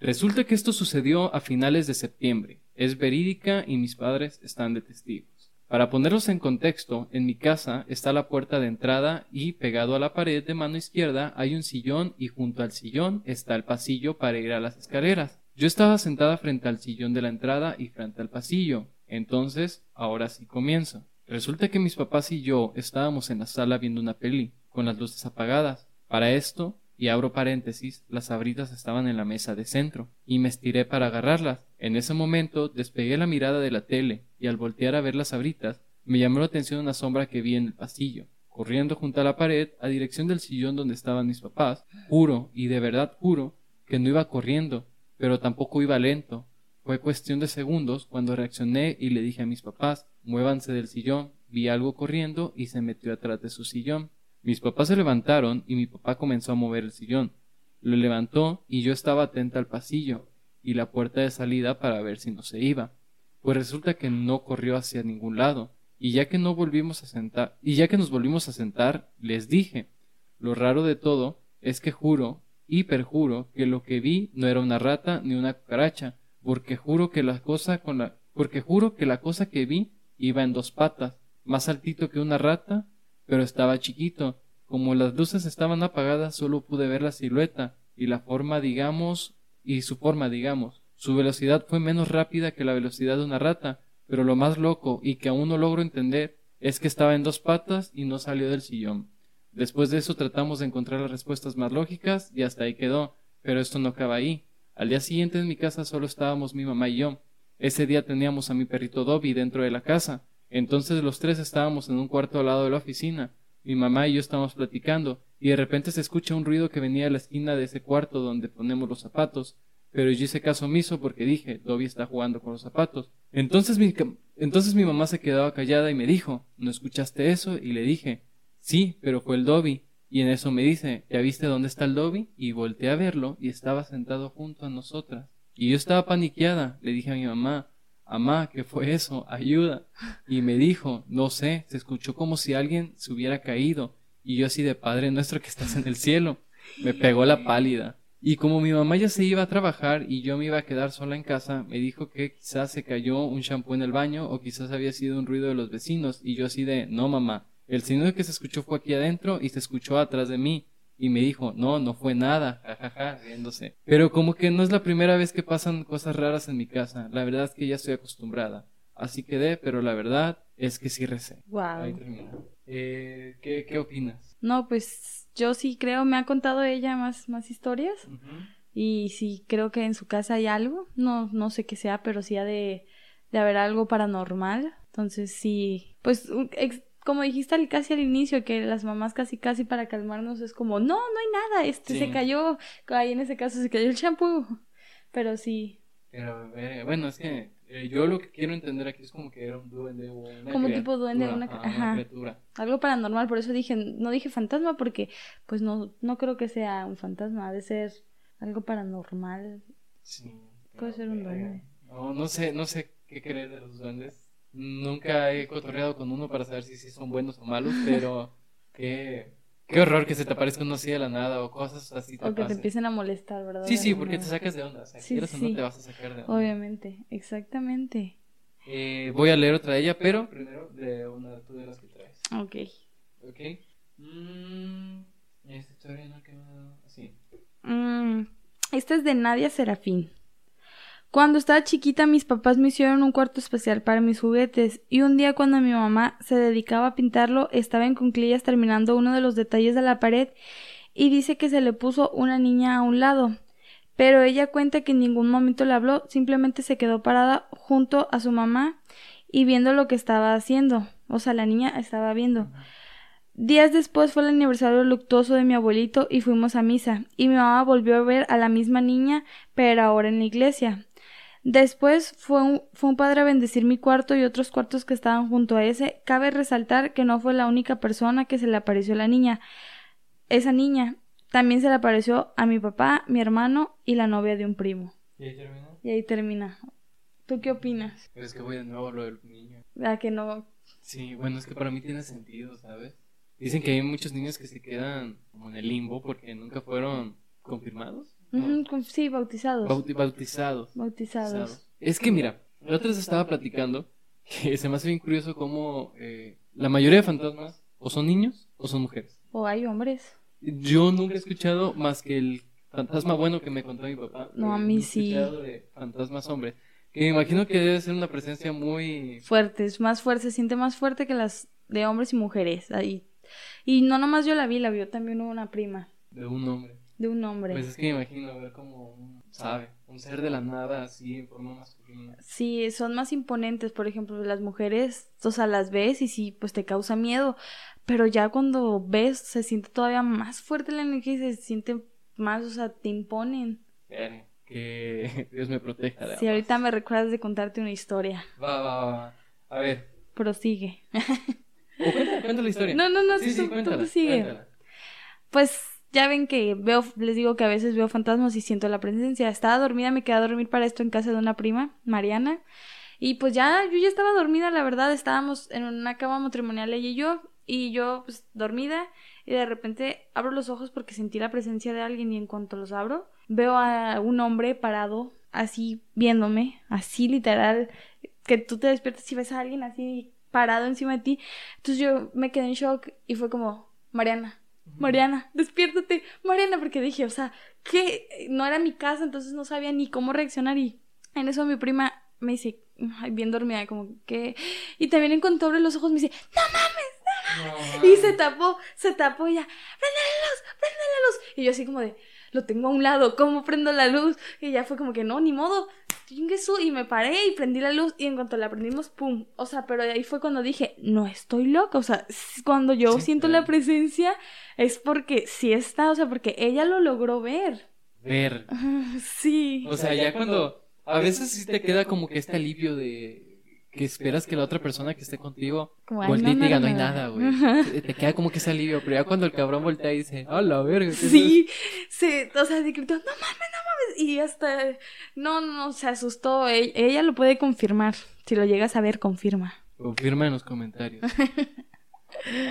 Resulta que esto sucedió a finales de septiembre. Es verídica y mis padres están de testigos. Para ponerlos en contexto, en mi casa está la puerta de entrada y pegado a la pared de mano izquierda hay un sillón y junto al sillón está el pasillo para ir a las escaleras. Yo estaba sentada frente al sillón de la entrada y frente al pasillo. Entonces, ahora sí comienzo. Resulta que mis papás y yo estábamos en la sala viendo una peli, con las luces apagadas. Para esto, y abro paréntesis, las sabritas estaban en la mesa de centro, y me estiré para agarrarlas. En ese momento despegué la mirada de la tele, y al voltear a ver las sabritas, me llamó la atención una sombra que vi en el pasillo, corriendo junto a la pared, a dirección del sillón donde estaban mis papás. Juro, y de verdad juro, que no iba corriendo, pero tampoco iba lento. Fue cuestión de segundos cuando reaccioné y le dije a mis papás, muévanse del sillón. Vi algo corriendo y se metió atrás de su sillón. Mis papás se levantaron y mi papá comenzó a mover el sillón. Lo levantó y yo estaba atenta al pasillo y la puerta de salida para ver si no se iba. Pues resulta que no corrió hacia ningún lado. Y ya que no volvimos a sentar, y ya que nos volvimos a sentar, les dije, lo raro de todo es que juro, y perjuro, que lo que vi no era una rata ni una cucaracha, porque juro que la cosa con la, porque juro que la cosa que vi iba en dos patas, más altito que una rata, pero estaba chiquito. Como las luces estaban apagadas, solo pude ver la silueta y la forma, digamos, y su forma, digamos. Su velocidad fue menos rápida que la velocidad de una rata, pero lo más loco y que aún no logro entender es que estaba en dos patas y no salió del sillón. Después de eso tratamos de encontrar las respuestas más lógicas y hasta ahí quedó, pero esto no acaba ahí. Al día siguiente en mi casa solo estábamos mi mamá y yo. Ese día teníamos a mi perrito Dobby dentro de la casa. Entonces los tres estábamos en un cuarto al lado de la oficina. Mi mamá y yo estábamos platicando, y de repente se escucha un ruido que venía de la esquina de ese cuarto donde ponemos los zapatos. Pero yo hice caso omiso porque dije, Dobby está jugando con los zapatos. Entonces mi, entonces mi mamá se quedaba callada y me dijo, ¿no escuchaste eso? Y le dije, sí, pero fue el Dobby. Y en eso me dice, ¿ya viste dónde está el Dobby? Y volteé a verlo y estaba sentado junto a nosotras. Y yo estaba paniqueada. Le dije a mi mamá, Mamá, ¿qué fue eso? Ayuda. Y me dijo, no sé, se escuchó como si alguien se hubiera caído. Y yo así de Padre nuestro que estás en el cielo. Me pegó la pálida. Y como mi mamá ya se iba a trabajar y yo me iba a quedar sola en casa, me dijo que quizás se cayó un shampoo en el baño o quizás había sido un ruido de los vecinos. Y yo así de, no mamá, el sonido que se escuchó fue aquí adentro y se escuchó atrás de mí. Y me dijo, no, no fue nada, jajaja, riéndose. Pero como que no es la primera vez que pasan cosas raras en mi casa. La verdad es que ya estoy acostumbrada. Así quedé, pero la verdad es que sí recé. Ahí Wow. termina. Eh, ¿qué, ¿Qué opinas? No, pues yo sí creo, me ha contado ella más, más historias. Y sí creo que en su casa hay algo. No, no sé qué sea, pero sí ha de, de haber algo paranormal. Entonces sí, pues ex- como dijiste al- casi al inicio, que las mamás casi casi para calmarnos es como, no, no hay nada, este Sí. se cayó, ahí en ese caso se cayó el champú. Pero sí, Pero eh, bueno, es que eh, yo lo que quiero entender aquí es como que era un duende o una Como tipo duende, una- ajá, ajá. criatura. algo paranormal, por eso dije, no dije fantasma porque pues no, no creo que sea un fantasma, ha de ser algo paranormal. Sí, Puede ser un duende. No, no sé, no sé qué creer de los duendes. Nunca he cotorreado con uno para saber si sí son buenos o malos, *laughs* pero qué, qué horror que se te aparezca uno así de la nada o cosas así te O que te empiecen a molestar, ¿verdad? Sí, sí, porque te sacas de onda. O sea, Sí, quieras o sí. no te vas a sacar de onda. Obviamente, exactamente. Eh, voy a leer otra de ella, pero primero de una de las que traes. Ok. ¿Ok? Mm, esta historia no quedó así. Mm, esta es de Nadia Serafín. Cuando estaba chiquita mis papás me hicieron un cuarto especial para mis juguetes y un día cuando mi mamá se dedicaba a pintarlo estaba en cunclillas terminando uno de los detalles de la pared y dice que se le puso una niña a un lado. Pero ella cuenta que en ningún momento le habló, simplemente se quedó parada junto a su mamá y viendo lo que estaba haciendo. O sea, la niña estaba viendo. Días después fue el aniversario luctuoso de mi abuelito y fuimos a misa, y mi mamá volvió a ver a la misma niña, pero ahora en la iglesia. Después fue un, fue un padre a bendecir mi cuarto y otros cuartos que estaban junto a ese. Cabe resaltar que no fue la única persona que se le apareció a la niña. Esa niña también se le apareció a mi papá, mi hermano y la novia de un primo. ¿Y ahí terminó? Y ahí termina. ¿Tú qué opinas? Pero es que voy de nuevo a lo del niño. ¿A que no? Sí, bueno, es que para mí tiene sentido, ¿sabes? Dicen que hay muchos niños que se quedan como en el limbo porque nunca fueron confirmados. Sí, bautizados. Bauti- bautizados. bautizados. Es que mira, la otra vez estaba platicando que se me hace bien curioso cómo eh, la mayoría de fantasmas o son niños o son mujeres. O hay hombres. Yo nunca he escuchado más que el fantasma bueno que me contó mi papá. No, a Eh, mí sí. de fantasmas hombres. Que me imagino que debe ser una presencia muy... Fuertes, más fuerte, se siente más fuerte que las de hombres y mujeres. Ahí. Y no nomás yo la vi, la vio también una prima de un hombre. De un hombre. Pues es que me imagino ver como un, sabe, un ser de la nada así en forma masculina. Sí, son más imponentes, por ejemplo, las mujeres, o sea, las ves y sí, pues te causa miedo, pero ya cuando ves se siente todavía más fuerte la energía y se siente más, o sea, te imponen. Que *laughs* Dios me proteja de Sí, ahorita me recuerdas de contarte una historia. Va, va, va. A ver. Prosigue. O cuéntala, cuéntala la historia. No, no, no, sí, tú- sí, tú prosigue. cuéntala. Pues ya ven que veo, les digo que a veces veo fantasmas y siento la presencia. Estaba dormida, me quedé a dormir para esto en casa de una prima, Mariana. Y pues ya, yo ya estaba dormida, la verdad, estábamos en una cama matrimonial ella y yo, y yo pues dormida, y de repente abro los ojos porque sentí la presencia de alguien y en cuanto los abro, veo a un hombre parado, así viéndome, así literal, que tú te despiertas y ves a alguien así parado encima de ti. Entonces yo me quedé en shock y fue como, Mariana, Mariana, despiértate, Mariana, porque dije, o sea, que no era mi casa, entonces no sabía ni cómo reaccionar y en eso mi prima me dice, bien dormida, como que, y también en cuanto abre los ojos me dice, no mames, No, y se tapó, se tapó y ya, prende la luz, prende la luz, y yo así como de, lo tengo a un lado, ¿cómo prendo la luz? Y ya fue como que, no, ni modo, chingue su", y me paré y prendí la luz y en cuanto la prendimos, pum, o sea, pero ahí fue cuando dije, no estoy loca, o sea, cuando yo Sí, siento claro. la presencia es porque sí está, o sea, porque ella lo logró ver. Ver. *laughs* Sí. O sea, ya cuando. A veces sí te queda como que este alivio de. Que esperas que la otra persona que esté contigo Como, "Ay, voltee y no, diga, no, no hay no". nada, güey. *laughs* Te, queda como que ese alivio. Pero ya cuando el cabrón voltea y dice, a la verga. ¿qué es Sí, se, o sea, se gritó, no mames, no mames, y hasta, no, no, se asustó, E- ella, lo puede confirmar, si lo llegas a ver, confirma. eso?" Confirma en los comentarios.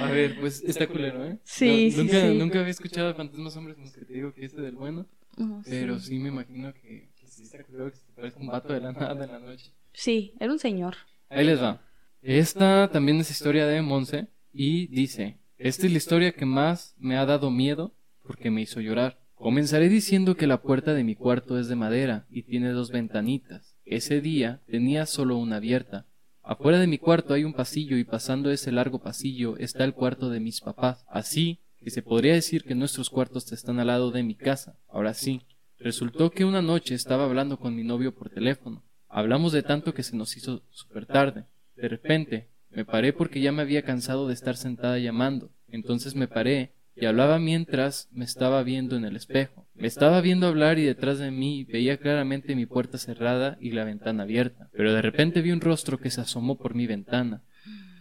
A ver, pues está culero, ¿eh? Sí, No- sí, nunca, sí. Nunca había escuchado de fantasmas hombres como los que te digo que este del bueno. Oh, Pero sí. sí me imagino que, que sí está culero que se te parezca un vato de la nada en la noche. Sí, era un señor. Ahí les va. Esta también es historia de Monse y dice, esta es la historia que más me ha dado miedo porque me hizo llorar. Comenzaré diciendo que la puerta de mi cuarto es de madera y tiene dos ventanitas. Ese día tenía solo una abierta. Afuera de mi cuarto hay un pasillo y pasando ese largo pasillo está el cuarto de mis papás. Así que se podría decir que nuestros cuartos están al lado de mi casa. Ahora sí, resultó que una noche estaba hablando con mi novio por teléfono. Hablamos de tanto que se nos hizo súper tarde. De repente, me paré porque ya me había cansado de estar sentada llamando. Entonces me paré y hablaba mientras me estaba viendo en el espejo. Me estaba viendo hablar y detrás de mí veía claramente mi puerta cerrada y la ventana abierta. Pero de repente vi un rostro que se asomó por mi ventana.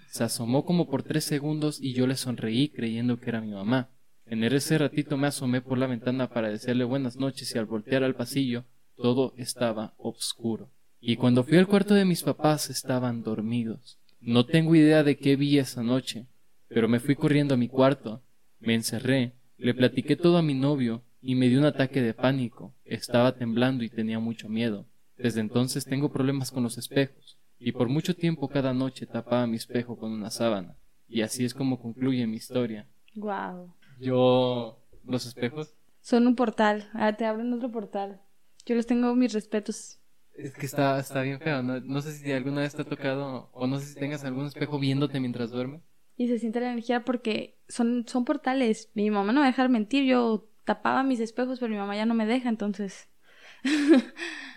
Se asomó como por tres segundos y yo le sonreí creyendo que era mi mamá. En ese ratito me asomé por la ventana para decirle buenas noches y al voltear al pasillo todo estaba oscuro. Y cuando fui al cuarto de mis papás estaban dormidos. No tengo idea de qué vi esa noche, pero me fui corriendo a mi cuarto, me encerré, le platiqué todo a mi novio y me dio un ataque de pánico. Estaba temblando y tenía mucho miedo. Desde entonces tengo problemas con los espejos y por mucho tiempo cada noche tapaba mi espejo con una sábana. Y así es como concluye mi historia. Wow. Yo, los espejos. Son un portal. Ah, te abren otro portal. Yo les tengo mis respetos. Es que está, está bien feo. No, no sé si alguna vez te ha tocado, o no sé si tengas algún espejo viéndote mientras duermes. Y se siente la energía porque son, son portales. Mi mamá no me va a dejar mentir. Yo tapaba mis espejos, pero mi mamá ya no me deja, entonces. *laughs*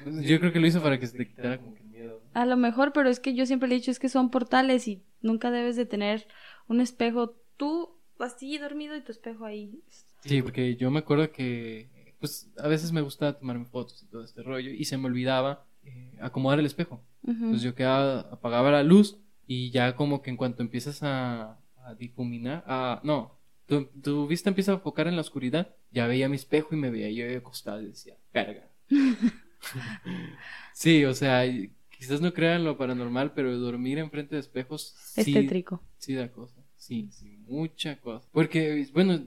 Yo creo que lo hizo para que se te quitara como que el miedo. A lo mejor, pero es que yo siempre le he dicho es que son portales y nunca debes de tener un espejo. Tú así dormido y tu espejo ahí. Sí, porque yo me acuerdo que pues a veces me gustaba tomarme fotos y todo este rollo y se me olvidaba eh, acomodar el espejo. Entonces yo quedaba, apagaba la luz y ya como que en cuanto empiezas a, a difuminar, a, no, tu, tu, vista empieza a enfocar en la oscuridad, ya veía mi espejo y me veía yo acostado y decía, carga. *laughs* sí, o sea, quizás no crean lo paranormal, pero dormir enfrente de espejos... Es sí, tétrico. Sí da cosa, sí, sí, mucha cosa. Porque, bueno,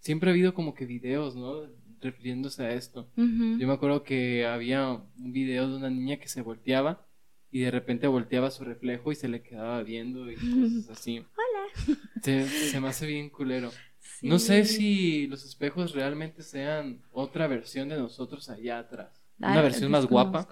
siempre ha habido como que videos, ¿no? Refiriéndose a esto. Yo me acuerdo que había un video de una niña que se volteaba y de repente volteaba su reflejo y se le quedaba viendo y cosas así. *laughs* Hola. Se, se me hace bien culero. No sé si los espejos realmente sean otra versión de nosotros allá atrás. Una Ah, versión más guapa,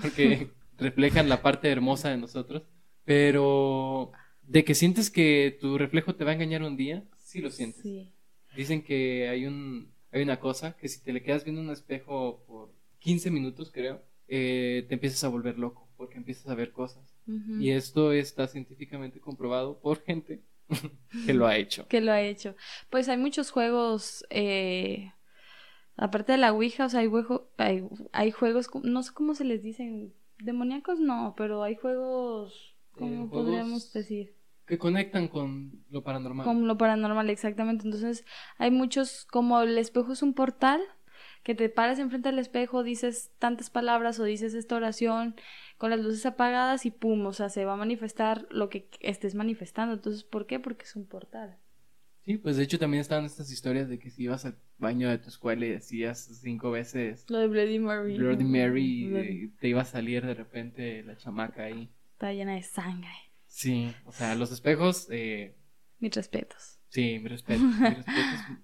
porque *laughs* reflejan la parte hermosa de nosotros. Pero de que sientes que tu reflejo te va a engañar un día, sí lo sientes. Sí. Dicen que hay un hay una cosa que si te le quedas viendo un espejo por 15 minutos, creo, eh, te empiezas a volver loco porque empiezas a ver cosas. Y esto está científicamente comprobado por gente *laughs* que lo ha hecho. que lo ha hecho. Pues hay muchos juegos, eh, aparte de la Ouija, o sea, hay, juego- hay, hay juegos, no sé cómo se les dicen, demoníacos no, pero hay juegos, ¿cómo Eh, juegos- podríamos decir? Que conectan con lo paranormal. Como lo paranormal, exactamente. Entonces, hay muchos, como el espejo es un portal, que te paras enfrente del espejo, dices tantas palabras o dices esta oración con las luces apagadas y pum, o sea, se va a manifestar lo que estés manifestando. Entonces, ¿por qué? Porque es un portal. Sí, pues de hecho también estaban estas historias de que si ibas al baño de tu escuela y decías cinco veces Lo de Bloody Mary. Bloody Mary Bloody- y te iba a salir de repente la chamaca ahí. Está llena de sangre. Sí, o sea, los espejos, eh, Mis respetos. sí, mi respeto. *laughs* mi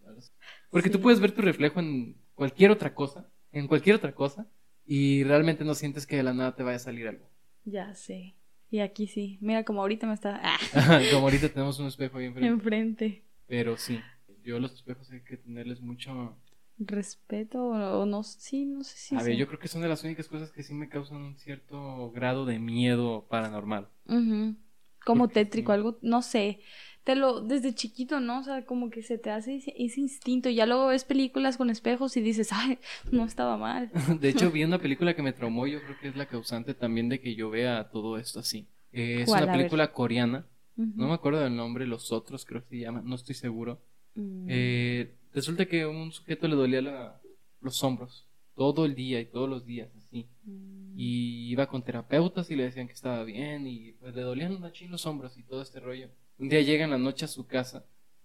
Porque tú Sí. puedes ver tu reflejo en cualquier otra cosa, en cualquier otra cosa, y realmente no sientes que de la nada te vaya a salir algo. Ya sé. Y aquí sí. Mira, como ahorita me está ah, Como ahorita *laughs* tenemos un espejo ahí enfrente. enfrente. Pero sí, yo los espejos hay que tenerles mucho... Respeto o, no. Sí, no sé si. A ver, yo creo que son de las únicas cosas que sí me causan un cierto grado de miedo paranormal. Ujú. Como tétrico, algo, no sé. Te lo, desde chiquito, ¿no? O sea, como que se te hace ese, ese instinto. Ya luego ves películas con espejos y dices, ay, no estaba mal. *laughs* De hecho, vi una película que me traumó, yo creo que es la causante también de que yo vea todo esto así. Eh, es una película coreana, no me acuerdo del nombre, Los Otros creo que se llama, no estoy seguro. Mm. Eh, resulta que a un sujeto le dolía la- los hombros todo el día y todos los días, así. Mm. Y iba con terapeutas y le decían que estaba bien y pues le dolían los machín los hombros y todo este rollo. Un día llega en la noche a su casa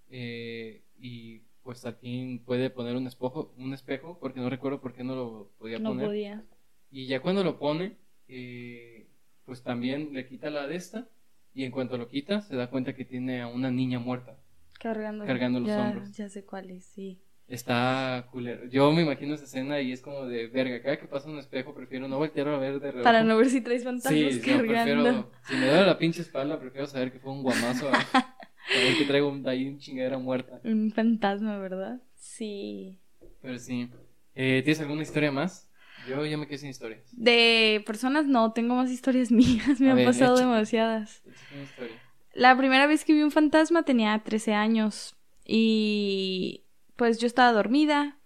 eh, y pues al fin puede poner un espejo, un espejo porque no recuerdo por qué no lo podía no poner. podía. Y ya cuando lo pone, eh, pues también le quita la de esta y en cuanto lo quita se da cuenta que tiene a una niña muerta. Cargando, Cargando los ya, hombros. Ya sé cuál es, sí. Está culero. Yo me imagino esa escena y es como de verga. Cada que pasa un espejo prefiero no voltear a ver de reojo. Para no ver si traes fantasmas Sí, no, cargando. prefiero. Si me duele la pinche espalda, prefiero saber que fue un guamazo a, a ver que traigo un- ahí un chingadera muerta. Un fantasma, ¿verdad? Sí. Pero sí. Eh, ¿Tienes alguna historia más? Yo ya me quedé sin historias. De personas no, tengo más historias *laughs* mías, me A han ver, pasado échale. demasiadas. Échate una historia. La primera vez que vi un fantasma tenía 13 años y pues yo estaba dormida.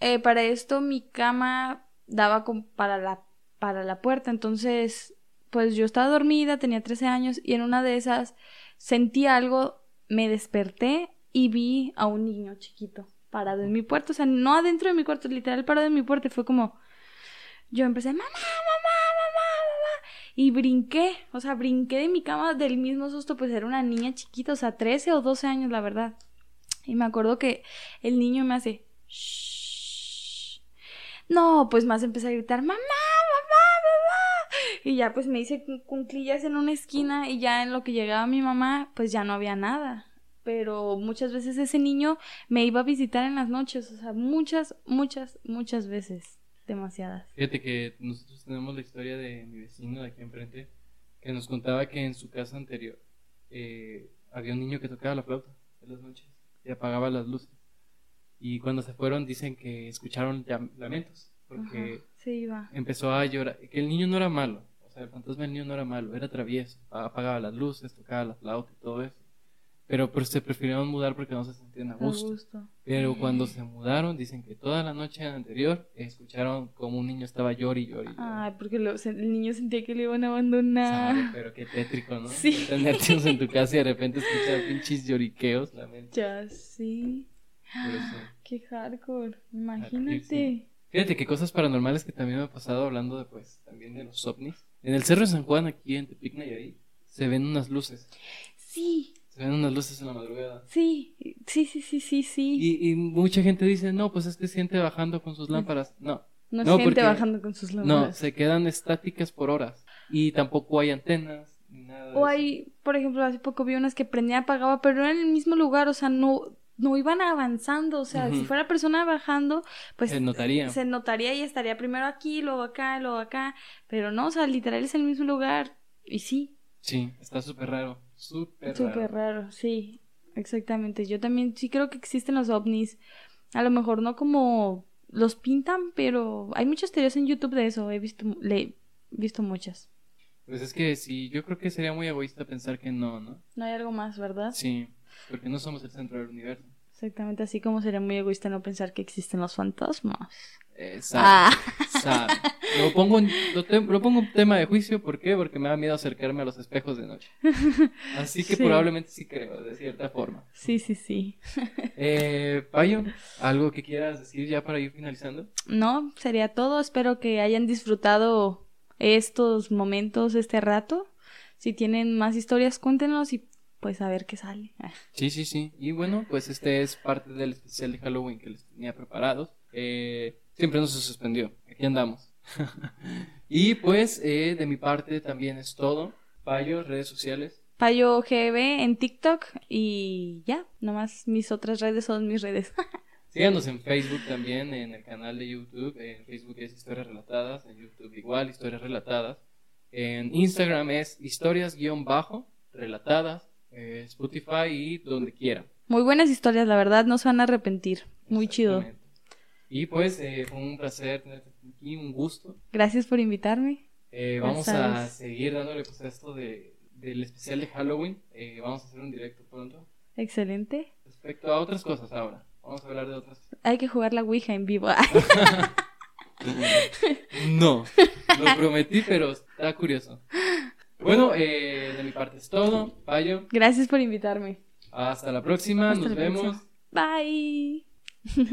Eh, para esto mi cama daba como para la, para la puerta, entonces pues yo estaba dormida, tenía 13 años y en una de esas sentí algo, me desperté y vi a un niño chiquito parado en mi puerta, o sea, no adentro de mi cuarto, literal parado en mi puerta fue como, yo empecé, mamá, mamá, mamá, mamá, y brinqué, o sea, brinqué de mi cama del mismo susto, pues era una niña chiquita, o sea, 13 o 12 años, la verdad. Y me acuerdo que el niño me hace, "Shh". No, pues más empecé a gritar, mamá, mamá, mamá. Y ya pues me hice cu- cunclillas en una esquina y ya en lo que llegaba mi mamá, pues ya no había nada. Pero muchas veces ese niño me iba a visitar en las noches, o sea, muchas, muchas, muchas veces. Demasiadas. Fíjate que nosotros tenemos la historia de mi vecino de aquí enfrente, que nos contaba que en su casa anterior eh, había un niño que tocaba la flauta en las noches y apagaba las luces. Y cuando se fueron dicen que escucharon lamentos, porque Ajá, se iba. empezó a llorar, que el niño no era malo, o sea, el fantasma del niño no era malo, era travieso, apagaba las luces, tocaba la flauta y todo eso. Pero, pero se prefirieron mudar porque no se sentían a A gusto. gusto. Pero cuando se mudaron, dicen que toda la noche anterior escucharon como un niño estaba llori y llori. Ay, porque lo- el niño sentía que le iban a abandonar. Sabe, pero qué tétrico, ¿no? Sí. Tener tíos en tu casa y de repente escuchar pinches lloriqueos, lamento. Ya, sí. Eso. Qué hardcore. Imagínate. Fíjate que cosas paranormales que también me ha pasado hablando de, pues, también de los ovnis. En el Cerro de San Juan, aquí en Tepic, Nayarit, se ven unas luces. Sí, Se ven unas luces en la madrugada. sí, sí, sí, sí, sí, sí. Y, y mucha gente dice, no, pues es que siente bajando con sus lámparas. No, no, no, siente porque- bajando con sus no, lámparas. se quedan estáticas por horas. Y tampoco hay antenas ni nada. O hay, por ejemplo, hace poco vi unas que prendía apagaba, pero eran en el mismo lugar, o sea, no, no iban avanzando, o sea, Ujú. si fuera persona bajando, pues Se notaría. se notaría y estaría primero aquí, luego acá, luego acá, pero no, o sea, literal es el mismo lugar, y sí, Sí, está súper raro. Súper súper raro. raro, sí, exactamente, yo también sí creo que existen los ovnis, a lo mejor no como los pintan, pero hay muchas teorías en YouTube de eso, he visto, le he visto muchas, Pues es que sí, yo creo que sería muy egoísta pensar que no, ¿no? no hay algo más, ¿verdad? Sí, porque no somos el centro del universo. Exactamente, así como sería muy egoísta no pensar que existen los fantasmas. Sabe, Ah. Lo pongo, en, lo, te- lo pongo en tema de juicio, ¿por qué? Porque me da miedo acercarme a los espejos de noche. *laughs* Así que Sí. probablemente sí creo, de cierta forma. Sí, sí, sí. *laughs* Eh, Payo, ¿algo que quieras decir ya para ir finalizando? No, sería todo. Espero que hayan disfrutado estos momentos, este rato. Si tienen más historias, cuéntenos y pues a ver qué sale. Ah, Sí, sí, sí. Y bueno, pues este es parte del especial de Halloween que les tenía preparados. Eh, siempre no se suspendió. Aquí andamos. *laughs* y pues eh, de mi parte también es todo. Payo, redes sociales. Payo GB en TikTok y ya, nomás mis otras redes son mis redes. *laughs* Síganos en Facebook también, en el canal de YouTube. En Facebook es Historias Relatadas, en YouTube igual, Historias Relatadas. En Instagram es historias-relatadas, eh, Spotify y donde quieran. Muy buenas historias, la verdad, no se van a arrepentir. Muy chido. Y pues eh, fue un placer tenerte aquí, un gusto. Gracias por invitarme. Eh, vamos a seguir dándole pues a esto de, del especial de Halloween. Eh, vamos a hacer un directo pronto. Excelente. Respecto a otras cosas ahora. Vamos a hablar de otras Hay que jugar la Ouija en vivo. *laughs* No, lo prometí, pero está curioso. Bueno, eh, de mi parte es todo. Payo, Gracias por invitarme. hasta la próxima. Hasta Nos la vemos. próxima. Bye. *laughs*